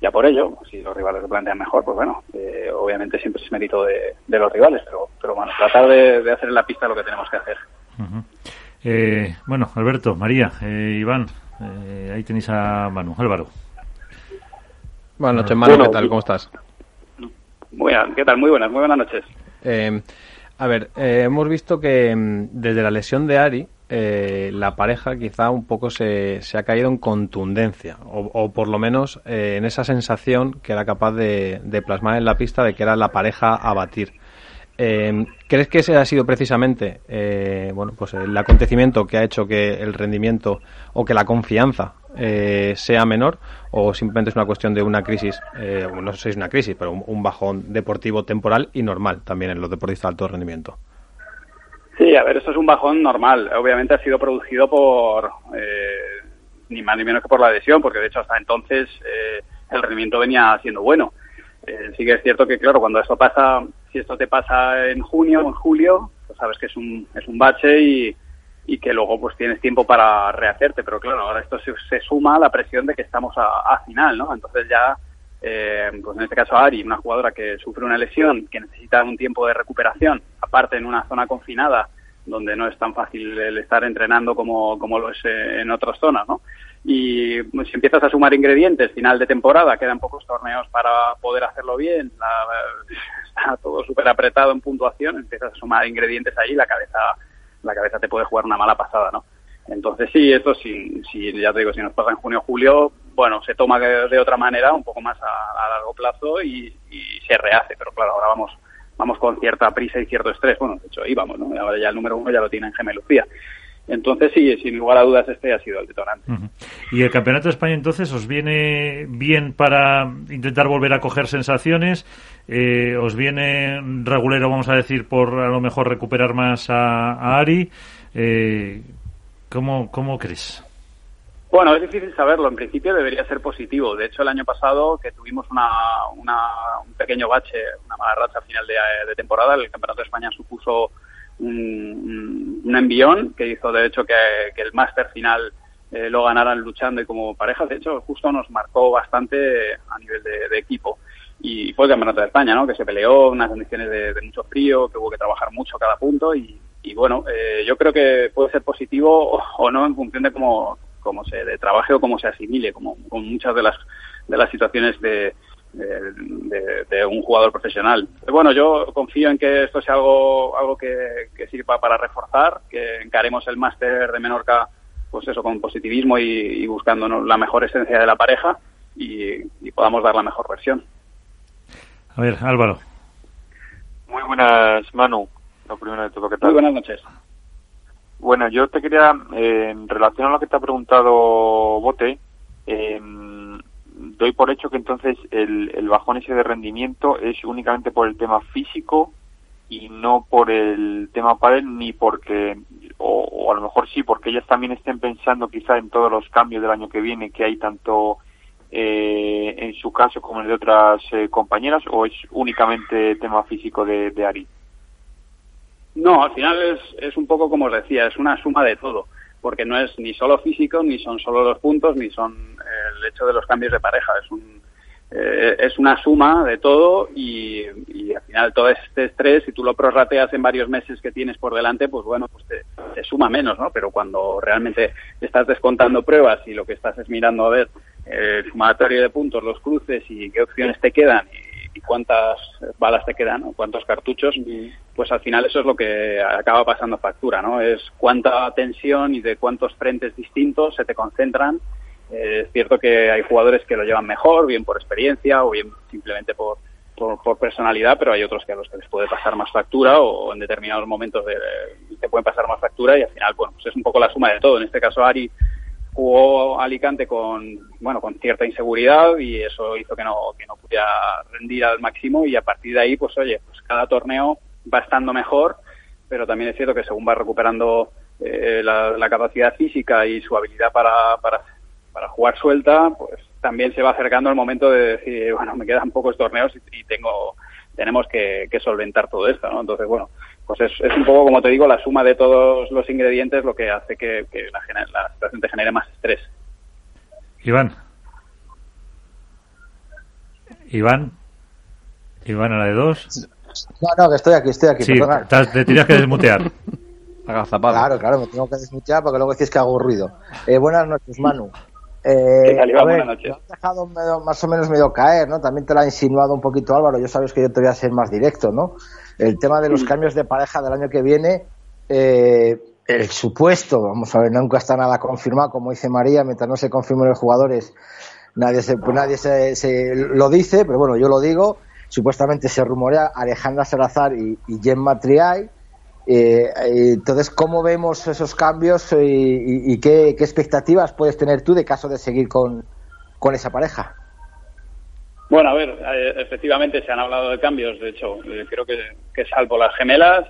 ya por ello, si los rivales lo plantean mejor, pues bueno, eh, obviamente siempre es mérito de, los rivales, pero, pero bueno, tratar de, hacer en la pista lo que tenemos que hacer. Eh, bueno, Alberto, María, eh, Iván, ahí tenéis a Manu, Álvaro. Buenas noches, Manu, ¿qué tal? ¿Cómo estás? Muy bien, ¿qué tal? Muy buenas, muy buenas noches. a ver, hemos visto que mm, desde la lesión de Ari, eh, la pareja quizá un poco se, se ha caído en contundencia, o, por lo menos eh, en esa sensación que era capaz de, plasmar en la pista de que era la pareja a batir. Eh, ¿Crees que ese ha sido precisamente bueno, pues el acontecimiento que ha hecho que el rendimiento o que la confianza eh, sea menor o simplemente es una cuestión de una crisis, eh, no sé si es una crisis, pero un, bajón deportivo temporal y normal también en los deportistas de alto rendimiento. Sí, a ver, eso es un bajón normal. Obviamente ha sido producido por eh, ni más ni menos que por la adhesión, porque de hecho hasta entonces eh, el rendimiento venía siendo bueno. Eh, sí que es cierto que, claro, cuando esto pasa, si esto te pasa en junio o en julio, pues sabes que es un, es un bache y, y que luego pues tienes tiempo para rehacerte, pero claro, ahora esto se, suma a la presión de que estamos a, final, ¿no? Entonces ya, eh, pues en este caso Ari, una jugadora que sufre una lesión, que necesita un tiempo de recuperación, aparte en una zona confinada, donde no es tan fácil el estar entrenando como, como lo es eh, en otras zonas, ¿no? Y pues, si empiezas a sumar ingredientes, final de temporada, quedan pocos torneos para poder hacerlo bien, está todo súper apretado en puntuación, empiezas a sumar ingredientes ahí, la cabeza, la cabeza te puede jugar una mala pasada, ¿no? Entonces sí, esto sí, sí, ya te digo, si nos pasa en junio o julio, bueno, se toma de, otra manera, un poco más a, largo plazo y, y se rehace, pero claro, ahora vamos vamos con cierta prisa y cierto estrés. Bueno, de hecho, íbamos, ¿no? Ahora ya el número uno ya lo tiene en Gemelucía. Entonces, sí, sin lugar a dudas, este ha sido el detonante. ¿Y el Campeonato de España entonces os viene bien para intentar volver a coger sensaciones? Eh, ¿Os viene regulero, vamos a decir, por a lo mejor recuperar más a, Ari? Eh, ¿cómo, ¿Cómo crees? Bueno, es difícil saberlo. En principio debería ser positivo. De hecho, el año pasado que tuvimos una, un pequeño bache, una mala racha a final de, temporada, el Campeonato de España supuso un, envión que hizo, de hecho, que, el máster final eh, lo ganaran luchando y como pareja. De hecho, justo nos marcó bastante a nivel de, equipo. Y fue el Campeonato de España, ¿no? Que se peleó, unas condiciones de, mucho frío, que hubo que trabajar mucho cada punto y, bueno, eh, yo creo que puede ser positivo o no en función de cómo, cómo se de trabaje o cómo se asimile, como con muchas de las de las situaciones de, de, un jugador profesional. Bueno, yo confío en que esto sea algo algo que, sirva para reforzar, que encaremos el máster de Menorca, pues eso, con positivismo y, buscando la mejor esencia de la pareja y, podamos dar la mejor versión. A ver, Álvaro. Muy buenas, Manu. Lo primero de todo, ¿qué tal? Muy buenas noches. Bueno, yo te quería, eh, en relación a lo que te ha preguntado Bote, eh, doy por hecho que entonces el, bajón ese de rendimiento es únicamente por el tema físico y no por el tema pádel ni porque o, a lo mejor sí porque ellas también estén pensando quizá en todos los cambios del año que viene que hay tanto eh, en su caso como en el de otras compañeras o es únicamente tema físico de, de Ari no, al final es, es un poco como os decía, es una suma de todo, porque no es ni solo físico, ni son solo los puntos, ni son el hecho de los cambios de pareja, es un, eh, es una suma de todo y, al final todo este estrés, si tú lo prorrateas en varios meses que tienes por delante, pues bueno, pues te, suma menos, ¿no? Pero cuando realmente estás descontando pruebas y lo que estás es mirando a ver el sumatorio de puntos, los cruces y qué opciones te quedan y cuántas balas te quedan o cuántos cartuchos, pues al final eso es lo que acaba pasando factura, ¿no? Es cuánta tensión y de cuántos frentes distintos se te concentran. Eh, es cierto que hay jugadores que lo llevan mejor, bien por experiencia o bien simplemente por, por, personalidad, pero hay otros que a los que les puede pasar más factura o, en determinados momentos de, te pueden pasar más factura y al final, bueno, pues es un poco la suma de todo. En este caso, Ari jugó Alicante con bueno con cierta inseguridad y eso hizo que no que no pudiera rendir al máximo y a partir de ahí pues oye pues cada torneo va estando mejor pero también es cierto que según va recuperando eh, la, capacidad física y su habilidad para, para, para jugar suelta pues también se va acercando el momento de decir bueno me quedan pocos torneos y, tengo tenemos que, que solventar todo esto no entonces bueno pues es, es, un poco, como te digo, la suma de todos los ingredientes lo que hace que, la, la, situación te genere más estrés. Iván. Iván. Iván a la de dos. No, no, que estoy aquí, estoy aquí. Sí, te tienes que desmutear. claro, claro, me tengo que desmutear porque luego decís que hago ruido. Eh, buenas noches, Manu. Eh, buenas noches. Te has dejado más o menos medio caer, ¿no? También te lo ha insinuado un poquito Álvaro. Yo sabes que yo te voy a ser más directo, ¿no? El tema de los cambios de pareja del año que viene, eh, el supuesto, vamos a ver, nunca está nada confirmado, como dice María, mientras no se confirmen los jugadores, nadie se, nadie se, lo dice, pero bueno, yo lo digo. Supuestamente se rumorea Alejandra Salazar y, y Gemma Triay. Eh, entonces, ¿cómo vemos esos cambios y, qué, expectativas puedes tener tú de caso de seguir con, con esa pareja? Bueno, a ver, efectivamente se han hablado de cambios, de hecho, creo que, que salvo las gemelas,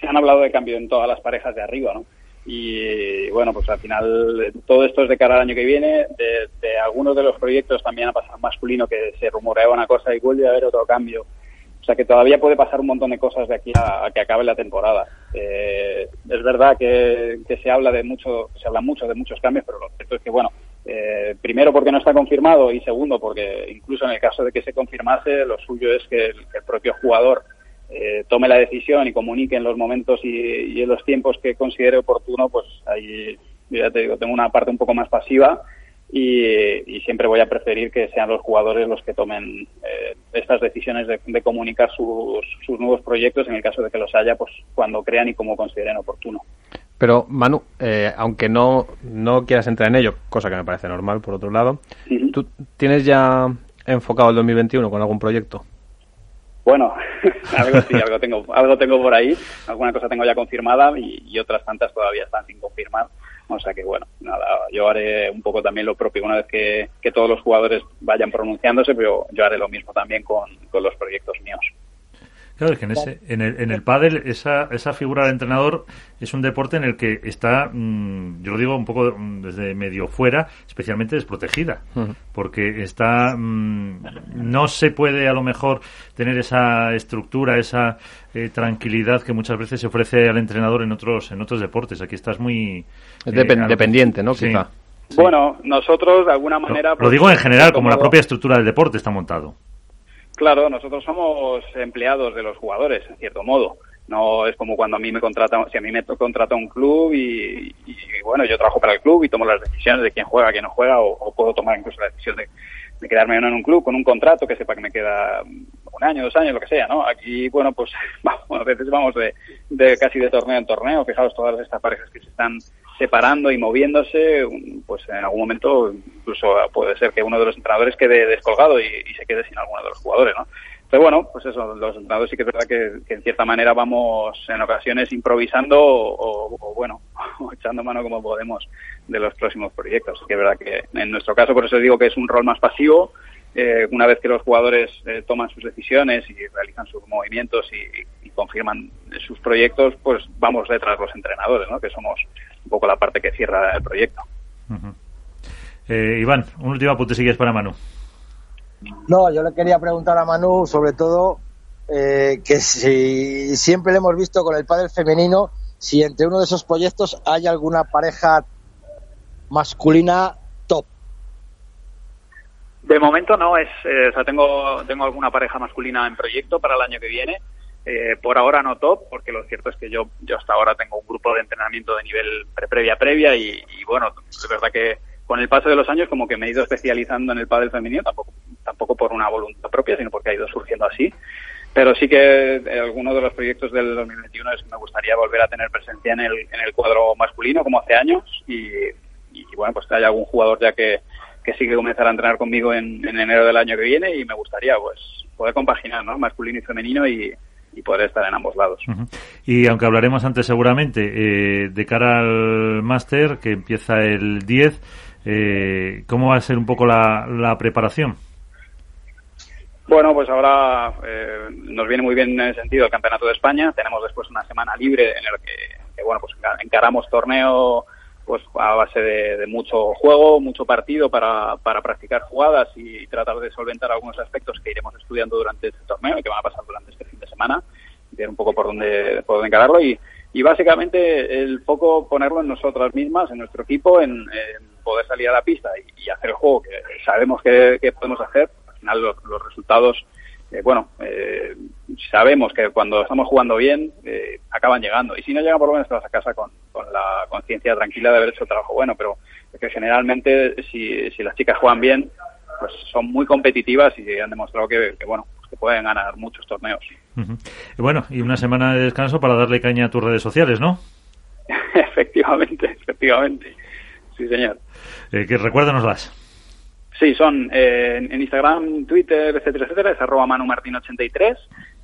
se han hablado de cambio en todas las parejas de arriba, ¿no? Y bueno, pues al final todo esto es de cara al año que viene. De, algunos de los proyectos también ha pasado masculino que se rumoreaba una cosa y vuelve a haber otro cambio. O sea que todavía puede pasar un montón de cosas de aquí a, que acabe la temporada. Eh, es verdad que, se habla de mucho, se habla mucho de muchos cambios, pero lo cierto es que bueno, eh, primero porque no está confirmado y segundo porque incluso en el caso de que se confirmase, lo suyo es que el propio jugador eh, tome la decisión y comunique en los momentos y, en los tiempos que considere oportuno, pues ahí, ya te digo, tengo una parte un poco más pasiva y, siempre voy a preferir que sean los jugadores los que tomen eh, estas decisiones de, comunicar sus, nuevos proyectos en el caso de que los haya, pues cuando crean y como consideren oportuno. Pero Manu, eh, aunque no, no quieras entrar en ello, cosa que me parece normal por otro lado, ¿tú tienes ya enfocado el 2021 con algún proyecto? Bueno, algo sí, algo tengo, algo tengo por ahí, alguna cosa tengo ya confirmada y, otras tantas todavía están sin confirmar. O sea que bueno, nada, yo haré un poco también lo propio una vez que, que todos los jugadores vayan pronunciándose, pero yo haré lo mismo también con, con los proyectos míos. Claro, es que en, ese, en, el, en el pádel esa, esa figura del entrenador es un deporte en el que está, mm, yo lo digo un poco mm, desde medio fuera, especialmente desprotegida, porque está, mm, no se puede a lo mejor tener esa estructura, esa eh, tranquilidad que muchas veces se ofrece al entrenador en otros, en otros deportes. Aquí estás muy... Eh, dependiente, ¿no? Quizá. Bueno, nosotros de alguna manera... lo digo en pues, general, como la propia estructura del deporte está montado. Claro, nosotros somos empleados de los jugadores, en cierto modo. No es como cuando a mí me contrata, si a mí me contrata un club y, bueno, yo trabajo para el club y tomo las decisiones de quién juega, quién no juega, o, puedo tomar incluso la decisión de, de quedarme en un club con un contrato que sepa que me queda un año, dos años, lo que sea, ¿no? Aquí, bueno, pues a veces vamos de, de, casi de torneo en torneo. Fijaos todas estas parejas que se están separando y moviéndose, pues en algún momento incluso puede ser que uno de los entrenadores quede descolgado y, se quede sin alguno de los jugadores, ¿no? Pero bueno, pues eso, los entrenadores sí que es verdad que, en cierta manera vamos en ocasiones improvisando o, bueno, o echando mano como podemos de los próximos proyectos. Que es verdad que en nuestro caso, por eso digo que es un rol más pasivo, eh, una vez que los jugadores eh, toman sus decisiones y realizan sus movimientos y, confirman sus proyectos, pues vamos detrás los entrenadores, ¿no? que somos un poco la parte que cierra el proyecto. Eh, Iván, un último apunte si quieres para Manu. No, yo le quería preguntar a Manu sobre todo que si siempre le hemos visto con el padre femenino, si entre uno de esos proyectos hay alguna pareja masculina de momento no, es, eh, o sea, tengo, tengo alguna pareja masculina en proyecto para el año que viene. Eh, por ahora no top, porque lo cierto es que yo, yo hasta ahora tengo un grupo de entrenamiento de nivel pre previa previa y, bueno, es verdad que con el paso de los años como que me he ido especializando en el pádel femenino, tampoco, tampoco por una voluntad propia, sino porque ha ido surgiendo así. Pero sí que eh, algunos de los proyectos del 2021 es me gustaría volver a tener presencia en el, en el cuadro masculino como hace años y, y bueno, pues que haya algún jugador ya que, que sí que comenzará a entrenar conmigo en, enero del año que viene y me gustaría pues poder compaginar ¿no? masculino y femenino y, poder estar en ambos lados. Y aunque hablaremos antes seguramente eh, de cara al máster que empieza el 10, eh, ¿cómo va a ser un poco la, preparación? Bueno, pues ahora eh, nos viene muy bien en ese sentido el Campeonato de España. Tenemos después una semana libre en la que, que bueno, pues encaramos torneo pues a base de, mucho juego, mucho partido para, para practicar jugadas y, tratar de solventar algunos aspectos que iremos estudiando durante este torneo y que van a pasar durante este fin de semana, ver un poco por dónde, por dónde encararlo y, y básicamente el foco ponerlo en nosotras mismas, en nuestro equipo, en, poder salir a la pista y, hacer el juego que sabemos que, podemos hacer. Al final los resultados eh, bueno, eh, sabemos que cuando estamos jugando bien, eh, acaban llegando. Y si no llegan, por lo menos te vas a casa con, la conciencia tranquila de haber hecho trabajo bueno. Pero que generalmente, si, si las chicas juegan bien, pues son muy competitivas y han demostrado que, bueno, que pueden ganar muchos torneos. Bueno, y una semana de descanso para darle caña a tus redes sociales, ¿no? efectivamente, efectivamente. Sí, señor. Eh, que recuérdanoslas. Sí, son eh, en Instagram, Twitter, etcétera, etcétera, es arroba manumartin83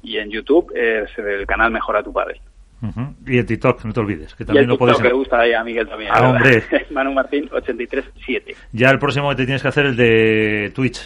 y en YouTube es el canal Mejora tu Padre. Ujú. Y el TikTok, no te olvides, que Y también el lo puedes... TikTok que gusta ahí a Miguel también. Ah, hombre. Manu Martín, 83.7. Ya el próximo que te tienes que hacer el de Twitch.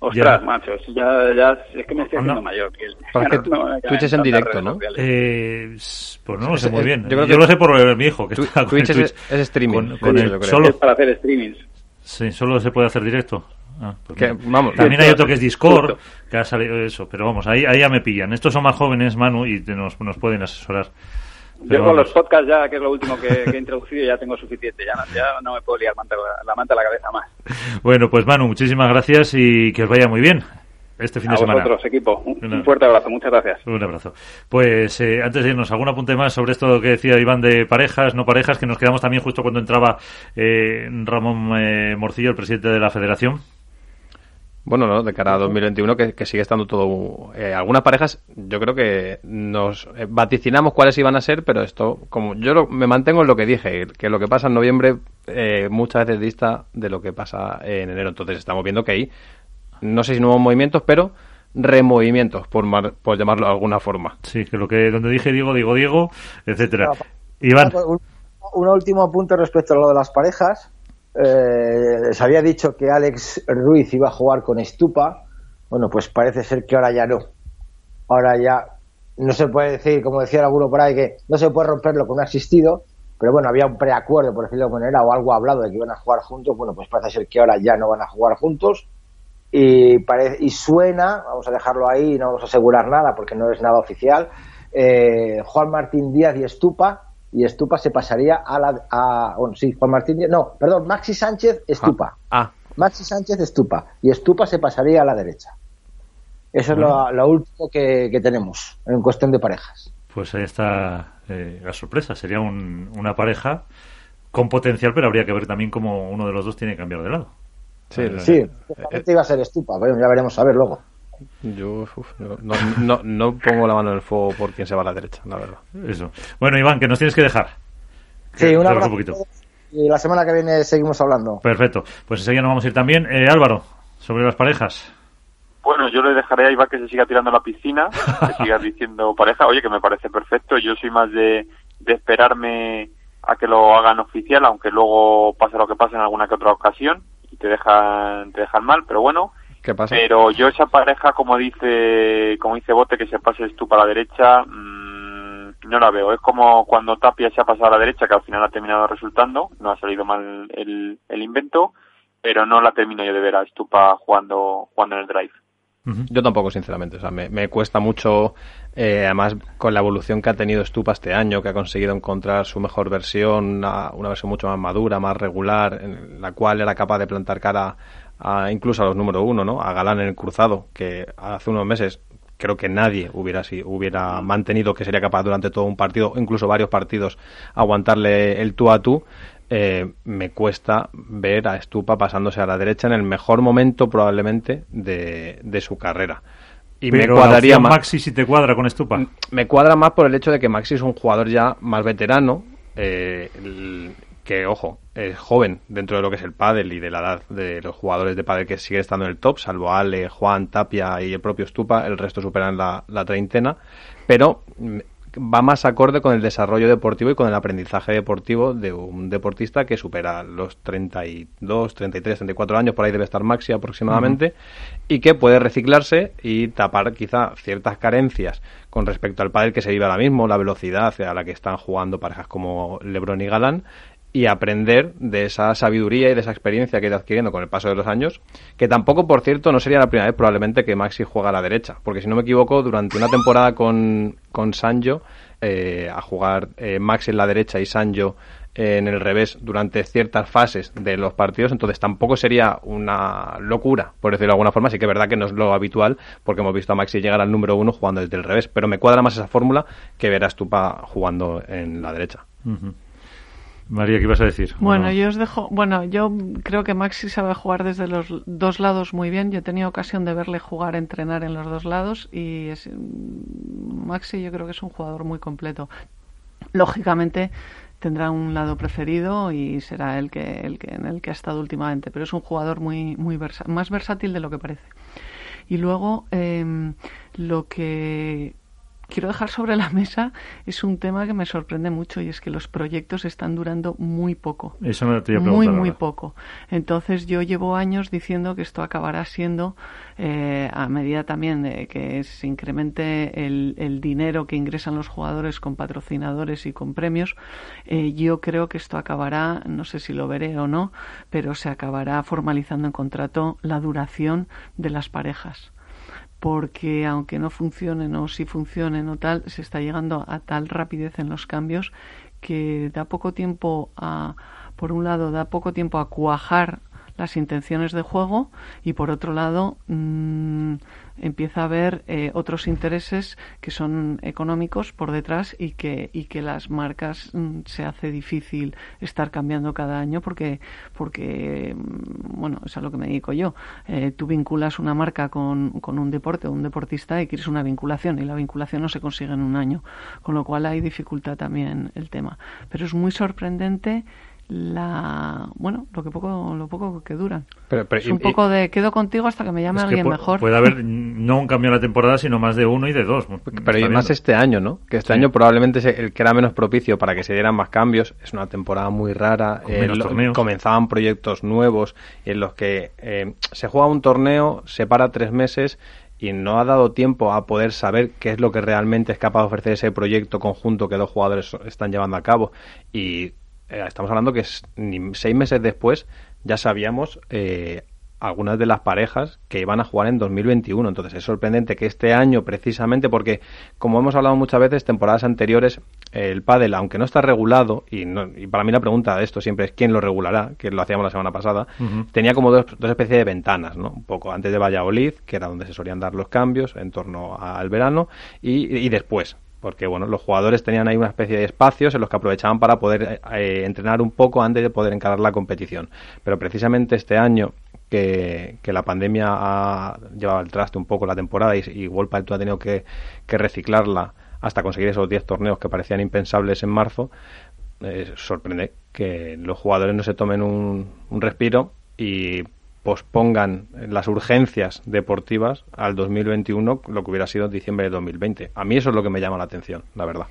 Ostras, Ya. machos, ya, ya, es que me estoy No. haciendo mayor. Que Pero es que no- ya Twitch es en directo, ¿no? Eh, pues no lo sé Es- muy es- bien. yo Yo, creo que lo sé por eh, mi hijo, que Twi- está con Twitch el es- Twitch. es streaming, Con, sí, con yo el- creo. solo, Es para hacer streamings. sí, solo se puede hacer directo. Ah, pues Que, mira. vamos, También hay otro que es Discord, justo. que ha salido eso, pero vamos, ahí, ahí ya me pillan. Estos son más jóvenes, Manu, y te- nos, nos pueden asesorar. Yo Pero con los podcasts ya, que es lo último que, que he introducido, ya tengo suficiente. Ya, no- ya no me puedo liar manta- la manta a la cabeza más. Bueno, pues Manu, muchísimas gracias y que os vaya muy bien este fin A de semana. vosotros, equipo. Un fuerte abrazo. Muchas gracias. Un abrazo. Pues eh, antes de irnos, ¿algún apunte más sobre esto que decía Iván de parejas, no parejas? Que nos quedamos también justo cuando entraba eh, Ramón eh, Morcillo, el presidente de la federación. Bueno, ¿no? de cara a 2021 que, que sigue estando todo... eh, algunas parejas yo creo que nos eh, vaticinamos cuáles iban a ser, pero esto, como yo lo- me mantengo en lo que dije, que lo que pasa en noviembre eh, muchas veces dista de lo que pasa en enero. Entonces estamos viendo que hay, no sé si nuevos movimientos, pero removimientos, por, mar- por llamarlo de alguna forma. Sí, que lo que donde dije Diego, digo Diego, etcétera. Iván, Un, un último punto respecto a lo de las parejas. Eh, se había dicho que Alex Ruiz iba a jugar con Estupa. Bueno, pues parece ser que ahora ya no. Ahora ya no se puede decir, como decía alguno por ahí, que no se puede romper lo que no ha existido. Pero bueno, había un preacuerdo, por decirlo de manera, o algo hablado de que iban a jugar juntos. Bueno, pues parece ser que ahora ya no van a jugar juntos. Y, parece, y suena, vamos a dejarlo ahí, no vamos a asegurar nada porque no es nada oficial. eh, Juan Martín Díaz y Estupa y Estupa se pasaría a la a, bueno sí Juan Martín Díaz no perdón Maxi Sánchez Estupa. Ah, Maxi Sánchez Estupa. Y Estupa se pasaría a la derecha. Eso es lo, lo último que, que tenemos en cuestión de parejas. Pues ahí está eh, la sorpresa. Sería un- una pareja con potencial, pero habría que ver también cómo uno de los dos tiene que cambiar de lado. sí, Eh, sí. Supuestamente iba a ser Estupa. Bueno ya veremos a ver luego yo uf, no, no, no pongo la mano en el fuego por quien se va a la derecha, la verdad. Eso. Bueno, Iván, que nos tienes que dejar. sí Que un te abrazo un poquito. y la semana que viene seguimos hablando Perfecto. Pues enseguida nos vamos a ir también. Eh, Álvaro, sobre las parejas. Bueno, yo le dejaré a Iván que se siga tirando a la piscina, que siga diciendo pareja, oye, que me parece perfecto. Yo soy más de, de esperarme a que lo hagan oficial, aunque luego pase lo que pase en alguna que otra ocasión y te dejan, te dejan mal, pero bueno. ¿Qué pasa? Pero yo esa pareja, como dice, como dice Bote, que se pases tú para la derecha, mm, no la veo. Es como cuando Tapia se ha pasado a la derecha, que al final ha terminado resultando, no ha salido mal el, el invento, pero no la termino yo de ver a Stupa jugando, jugando en el drive. Yo tampoco, sinceramente. O sea, me, me cuesta mucho, eh, además, con la evolución que ha tenido Stupa este año, que ha conseguido encontrar su mejor versión, una, una versión mucho más madura, más regular, en la cual era capaz de plantar cara a, incluso a los número uno, ¿no? A Galán en el cruzado, que hace unos meses creo que nadie hubiera si hubiera mantenido que sería capaz durante todo un partido, incluso varios partidos, aguantarle el tú a tú. Eh, me cuesta ver a Stupa pasándose a la derecha en el mejor momento probablemente de, de su carrera. Y me Pero cuadraría más. Maxi si te cuadra con Estupa. Me cuadra más por el hecho de que Maxi es un jugador ya más veterano, eh, el- que, ojo, es joven dentro de lo que es el pádel y de la edad de los jugadores de pádel que siguen estando en el top, salvo Ale, Juan, Tapia y el propio Stupa, el resto superan la, la treintena, pero mm, va más acorde con el desarrollo deportivo y con el aprendizaje deportivo de un deportista que supera los 32, 33, 34 años, por ahí debe estar Maxi aproximadamente, y que puede reciclarse y tapar quizá ciertas carencias con respecto al pádel que se vive ahora mismo, la velocidad a la que están jugando parejas como Lebron y Galán, y aprender de esa sabiduría y de esa experiencia que ha ido adquiriendo con el paso de los años, que tampoco, por cierto, no sería la primera vez probablemente que Maxi juega a la derecha, porque si no me equivoco, durante una temporada con, con Sanjo, eh, a jugar eh, Maxi en la derecha y Sanjo en el revés durante ciertas fases de los partidos, entonces tampoco sería una locura, por decirlo de alguna forma, sí que es verdad que no es lo habitual, porque hemos visto a Maxi llegar al número uno jugando desde el revés, pero me cuadra más esa fórmula que ver a Stupa jugando en la derecha. María, ¿qué ibas a decir? Bueno, yo os dejo. Bueno, yo creo que Maxi sabe jugar desde los dos lados muy bien. Yo he tenido ocasión de verle jugar, entrenar en los dos lados y es, Maxi yo creo que es un jugador muy completo. Lógicamente tendrá un lado preferido y será el que, el que en el que ha estado últimamente, pero es un jugador muy, muy versa- más versátil de lo que parece. Y luego em, lo que quiero dejar sobre la mesa es un tema que me sorprende mucho y es que los proyectos están durando muy poco. Eso me lo Muy, muy poco. Entonces yo llevo años diciendo que esto acabará siendo, eh, a medida también de que se incremente el, el, dinero que ingresan los jugadores con patrocinadores y con premios, eh, yo creo que esto acabará, no sé si lo veré o no, pero se acabará formalizando en contrato la duración de las parejas porque aunque no funcionen o si funcionen o tal, se está llegando a tal rapidez en los cambios que da poco tiempo a, por un lado, da poco tiempo a cuajar las intenciones de juego y por otro lado mmm, empieza a haber eh, otros intereses que son económicos por detrás y que, y que las marcas mmm, se hace difícil estar cambiando cada año porque, porque mmm, bueno, es a lo que me dedico yo. Eh, tú vinculas una marca con, con un deporte o un deportista y quieres una vinculación y la vinculación no se consigue en un año, con lo cual hay dificultad también el tema. Pero es muy sorprendente la bueno lo que poco lo poco que duran pero, pero, es un y, poco de quedo contigo hasta que me llame es alguien puede, mejor. puede haber no un cambio en la temporada sino más de uno y de dos. Pero y más este año no que este sí. año probablemente el que era menos propicio para que se dieran más cambios. Es una temporada muy rara eh, lo, comenzaban proyectos nuevos en los que eh, se juega un torneo se para tres meses y no ha dado tiempo a poder saber qué es lo que realmente es capaz de ofrecer ese proyecto conjunto que dos jugadores están llevando a cabo. Y eh, estamos hablando que ni seis meses después ya sabíamos eh, algunas de las parejas que iban a jugar en 2021. Entonces es sorprendente que este año, precisamente, porque como hemos hablado muchas veces, temporadas anteriores, el pádel, aunque no está regulado, y, no, y, para mí la pregunta de esto siempre es quién lo regulará, que lo hacíamos la semana pasada, uh -huh. tenía como dos, dos especies de ventanas, ¿no? Un poco antes de Valladolid, que era donde se solían dar los cambios en torno al verano, y, y después, porque bueno, los jugadores tenían ahí una especie de espacios en los que aprovechaban para poder eh, entrenar un poco antes de poder encarar la competición. Pero precisamente este año que, que la pandemia ha llevado al traste un poco la temporada y, y World ha tenido que, que, reciclarla hasta conseguir esos 10 torneos que parecían impensables en marzo, eh, sorprende que los jugadores no se tomen un, un respiro y pospongan las urgencias deportivas al 2021, lo que hubiera sido diciembre de 2020. A mí eso es lo que me llama la atención, la verdad.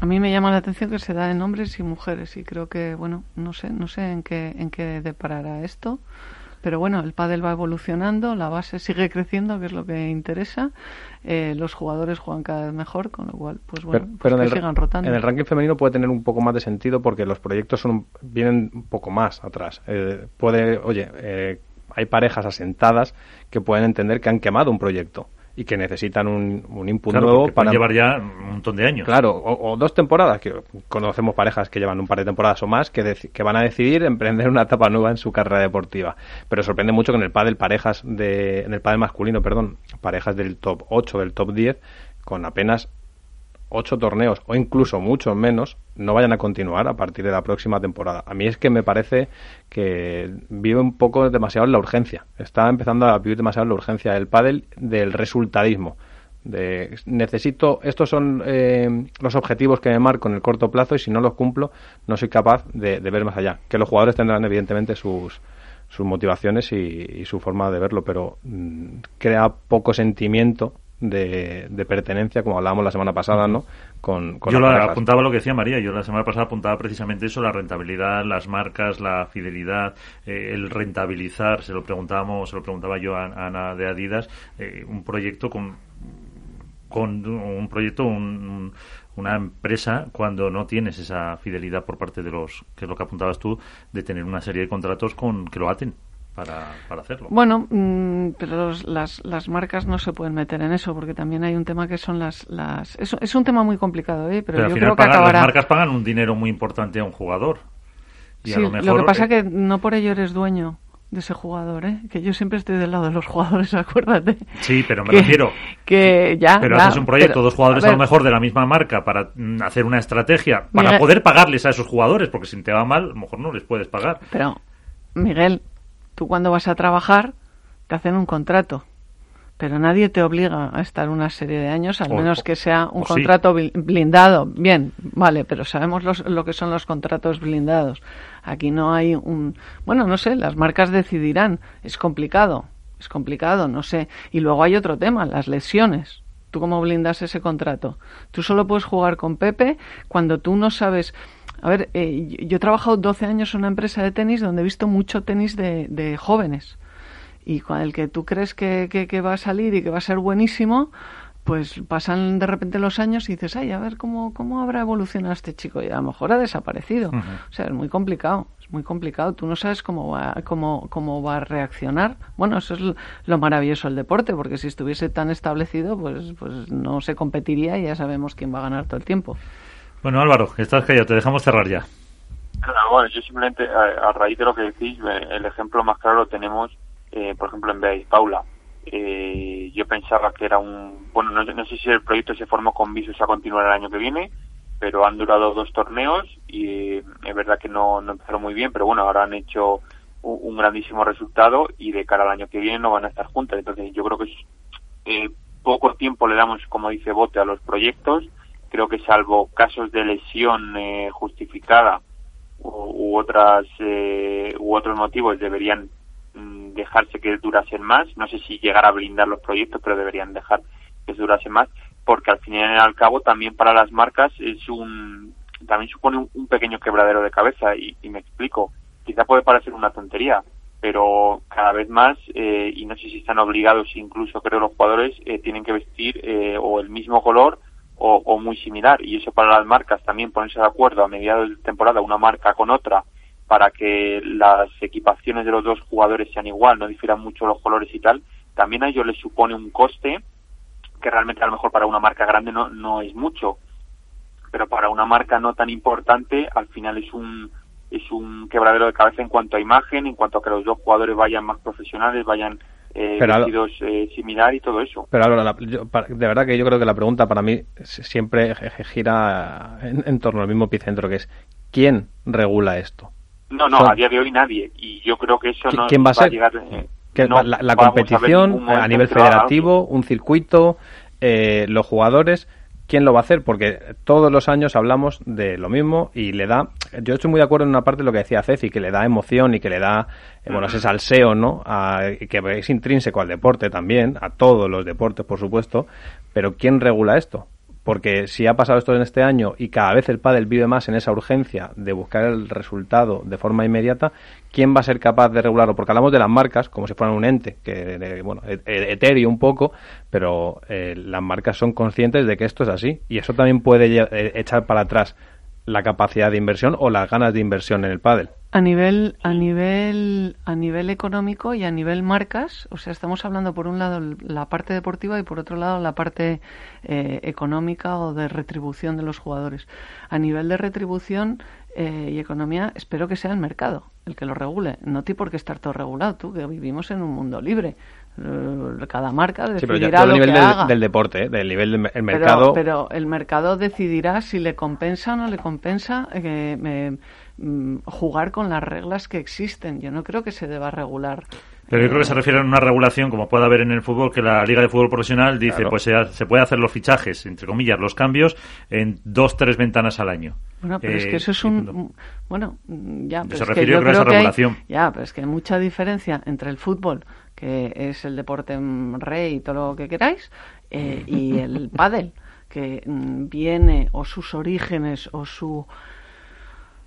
A mí me llama la atención que se da en hombres y mujeres y creo que, bueno, no sé, no sé en qué, en qué deparará esto, pero bueno, el pádel va evolucionando, la base sigue creciendo, que es lo que interesa, eh, los jugadores juegan cada vez mejor, con lo cual, pues bueno, pero, pero pues en, que el, sigan rotando. en el ranking femenino puede tener un poco más de sentido porque los proyectos son vienen un poco más atrás. Eh, puede, oye, eh, hay parejas asentadas que pueden entender que han quemado un proyecto y que necesitan un, un input claro, nuevo para llevar ya un montón de años. Claro, o, o, dos temporadas, que conocemos parejas que llevan un par de temporadas o más que, que van a decidir emprender una etapa nueva en su carrera deportiva. Pero sorprende mucho que en el pádel parejas de en el pádel masculino, perdón, parejas del top 8, del top 10 con apenas ocho torneos o incluso mucho menos no vayan a continuar a partir de la próxima temporada. A mí es que me parece que vive un poco demasiado en la urgencia. Está empezando a vivir demasiado en la urgencia del pádel del resultadismo. De, necesito, estos son eh, los objetivos que me marco en el corto plazo y si no los cumplo no soy capaz de, ver más allá. Que los jugadores tendrán evidentemente sus, sus motivaciones y, su forma de verlo, pero mmm, crea poco sentimiento de, de, pertenencia, como hablábamos la semana pasada, ¿no? Con, con yo lo apuntaba lo que decía María, yo la semana pasada apuntaba precisamente eso, la rentabilidad, las marcas, la fidelidad, eh, el rentabilizar, se lo preguntábamos, se lo preguntaba yo a, a Ana de Adidas, eh, un proyecto con con un proyecto, un, una empresa cuando no tienes esa fidelidad por parte de los, que es lo que apuntabas tú, de tener una serie de contratos con que lo aten para, para hacerlo. Bueno, mmm, pero los, las, las marcas no se pueden meter en eso porque también hay un tema que son las... las es, es un tema muy complicado, ¿eh? pero, pero yo al final creo que pagan, acabará... Las marcas pagan un dinero muy importante a un jugador. Y sí, a lo, mejor, lo que pasa es eh... que no por ello eres dueño de ese jugador, ¿eh? Que yo siempre estoy del lado de los jugadores, acuérdate. Sí, pero me que, refiero. Que ya. Pero haces un proyecto, pero, dos jugadores a, a, lo mejor de la misma marca para mm, hacer una estrategia para Miguel, poder pagarles a esos jugadores, porque si te va mal, a lo mejor no les puedes pagar. Pero, Miguel, tú cuando vas a trabajar te hacen un contrato pero nadie te obliga a estar una serie de años, al o, menos que sea un contrato sí. blindado. Bien, vale, pero sabemos los, lo que son los contratos blindados. Aquí no hay un... Bueno, no sé, las marcas decidirán. Es complicado, es complicado, no sé. Y luego hay otro tema, las lesiones. ¿Tú cómo blindas ese contrato? Tú solo puedes jugar con Pepe cuando tú no sabes... A ver, eh, yo he trabajado 12 años en una empresa de tenis donde he visto mucho tenis de, de jóvenes. Y con el que tú crees que, que, que va a salir y que va a ser buenísimo, pues pasan de repente los años y dices, ay, a ver cómo, cómo habrá evolucionado este chico. Y a lo mejor ha desaparecido. O sea, es muy complicado, es muy complicado. Tú no sabes cómo va, cómo, cómo va a reaccionar. Bueno, eso es lo maravilloso del deporte, porque si estuviese tan establecido, pues, pues no se competiría y ya sabemos quién va a ganar todo el tiempo. Bueno, Álvaro, estás callado, te dejamos cerrar ya. bueno, yo simplemente, a, raíz de lo que decís, el ejemplo más claro lo tenemos, eh, por ejemplo, en Beis Paula eh, yo pensaba que era un, bueno, no, sé si el proyecto se formó con visos a continuar el año que viene, pero han durado dos torneos y eh, es verdad que no, no empezaron muy bien, pero bueno, ahora han hecho un, grandísimo resultado y de cara al año que viene no van a estar juntas. Entonces yo creo que es, eh, poco tiempo le damos, como dice Bote, a los proyectos. Creo que salvo casos de lesión eh, justificada u, otras eh, u otros motivos deberían Mm, dejarse que durasen más. No sé si llegar a blindar los proyectos, pero deberían dejar que durasen más, porque al fin y al cabo también para las marcas es un también supone un, pequeño quebradero de cabeza y, me explico. Quizá puede parecer una tontería, pero cada vez más, eh, y no sé si están obligados, incluso creo los jugadores eh, tienen que vestir eh, o el mismo color o, o, muy similar. Y eso para las marcas también ponerse de acuerdo a mediados de temporada una marca con otra para que las equipaciones de los dos jugadores sean igual, no difieran mucho los colores y tal, también a ellos les supone un coste que realmente a lo mejor para una marca grande no, no es mucho, pero para una marca no tan importante al final es un es un quebradero de cabeza en cuanto a imagen, en cuanto a que los dos jugadores vayan más profesionales, vayan eh, vestidos eh, similar y todo eso. Pero de verdad que yo creo que la pregunta para mí siempre gira en, en torno al mismo epicentro, que es ¿quién regula esto? No, no, a día de hoy nadie. Y yo creo que eso no ¿quién va, a ser? llegar. Eh, la, competición a, nivel federativo, un circuito, eh, los jugadores. ¿Quién lo va a hacer? Porque todos los años hablamos de lo mismo y le da. Yo estoy muy de acuerdo en una parte de lo que decía Ceci, que le da emoción y que le da, eh, bueno, ese salseo, ¿no? A, que es intrínseco al deporte también, a todos los deportes, por supuesto. Pero ¿quién regula esto? Porque si ha pasado esto en este año y cada vez el pádel vive más en esa urgencia de buscar el resultado de forma inmediata, ¿quién va a ser capaz de regularlo? Porque hablamos de las marcas como si fueran un ente, que bueno, e-, e-, etéreo un poco, pero eh, las marcas son conscientes de que esto es así y eso también puede eh, echar para atrás la capacidad de inversión o las ganas de inversión en el pádel. A nivel, a nivel, a nivel económico y a nivel marcas, o sea, estamos hablando por un lado la parte deportiva y por otro lado la parte eh, económica o de retribución de los jugadores. A nivel de retribución eh, y economía, espero que sea el mercado el que lo regule. No tiene por qué estar todo regulado, tú, que vivimos en un mundo libre. Eh, cada marca decidirá lo nivel que del, haga. del deporte, ¿eh? del nivel del mercado. Pero, el mercado decidirá si le compensa o no le compensa eh, jugar con las reglas que existen. Yo no creo que se deba regular pero yo creo que se refiere a una regulación, como puede haber en el fútbol, que la Liga de Fútbol Profesional dice, pues se, puede hacer los fichajes, entre comillas, los cambios, en dos, tres ventanas al año. Bueno, pero es que eso es un... Bueno, ya, pero se es refiere que yo creo a esa regulación. ya, pero es que hay mucha diferencia entre el fútbol que es el deporte rey y todo lo que queráis, eh, y el pádel, que mm, viene o sus orígenes o su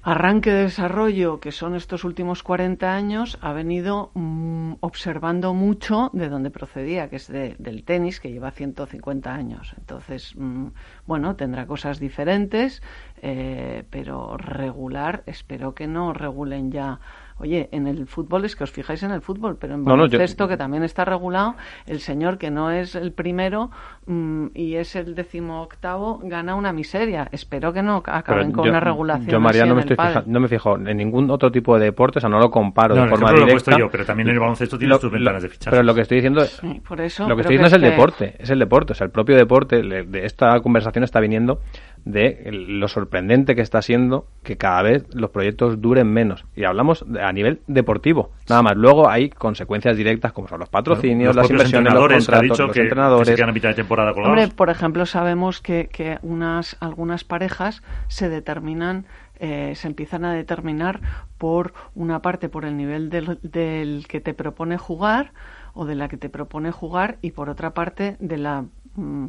arranque de desarrollo, que son estos últimos 40 años, ha venido mm, observando mucho de dónde procedía, que es del tenis, que lleva 150 años. Entonces, mm, bueno, tendrá cosas diferentes, eh, pero regular, espero que no regulen ya Oye, en el fútbol es que os fijáis en el fútbol, pero en baloncesto, que también está regulado, el señor que no es el primero mm, y es el decimoctavo gana una miseria. Espero que no acaben con una regulación. Yo, María, no, me estoy no me fijo en ningún otro tipo de deporte, o sea, no lo comparo de forma directa. Lo he puesto yo, pero también en el baloncesto tienes tus ventanas de fichaje. Pero lo que estoy diciendo, por eso, lo que estoy diciendo es el deporte, es el deporte, o sea, el propio deporte, de esta conversación está viniendo de lo sorprendente que está siendo que cada vez los proyectos duren menos. Y hablamos a nivel deportivo, nada más. Luego hay consecuencias directas como son los patrocinios, las inversiones, los contratos, los entrenadores. a mitad de temporada Hombre, por ejemplo, sabemos que, que unas, algunas parejas se determinan eh, se empiezan a determinar por una parte por el nivel del, del, que te propone jugar o de la que te propone jugar y por otra parte de la mm,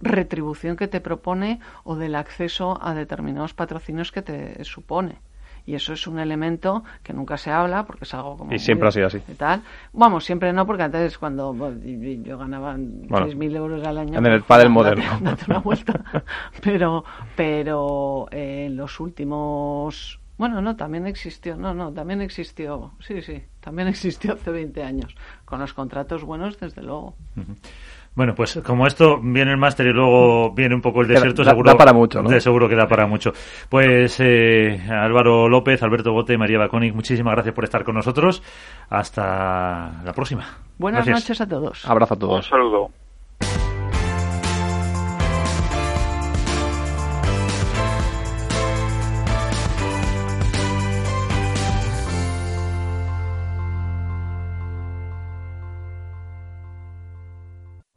retribución que te propone o del acceso a determinados patrocinios que te supone. Y eso es un elemento que nunca se habla porque es algo como y siempre ha sido así. tal. Vamos siempre no porque antes cuando yo ganaba bueno, 6.000 euros al año en el padre moderno. una vuelta. Pero pero eh, en los últimos bueno, no, también existió, no, no, también existió, sí, sí, también existió hace 20 años, con los contratos buenos, desde luego. Bueno, pues como esto viene el máster y luego viene un poco el desierto, da, seguro, para mucho, ¿no? seguro que da para mucho. Pues eh, Álvaro López, Alberto Bote, María Baconic, muchísimas gracias por estar con nosotros. Hasta la próxima. Buenas noches a todos. Abrazo a todos. Un saludo.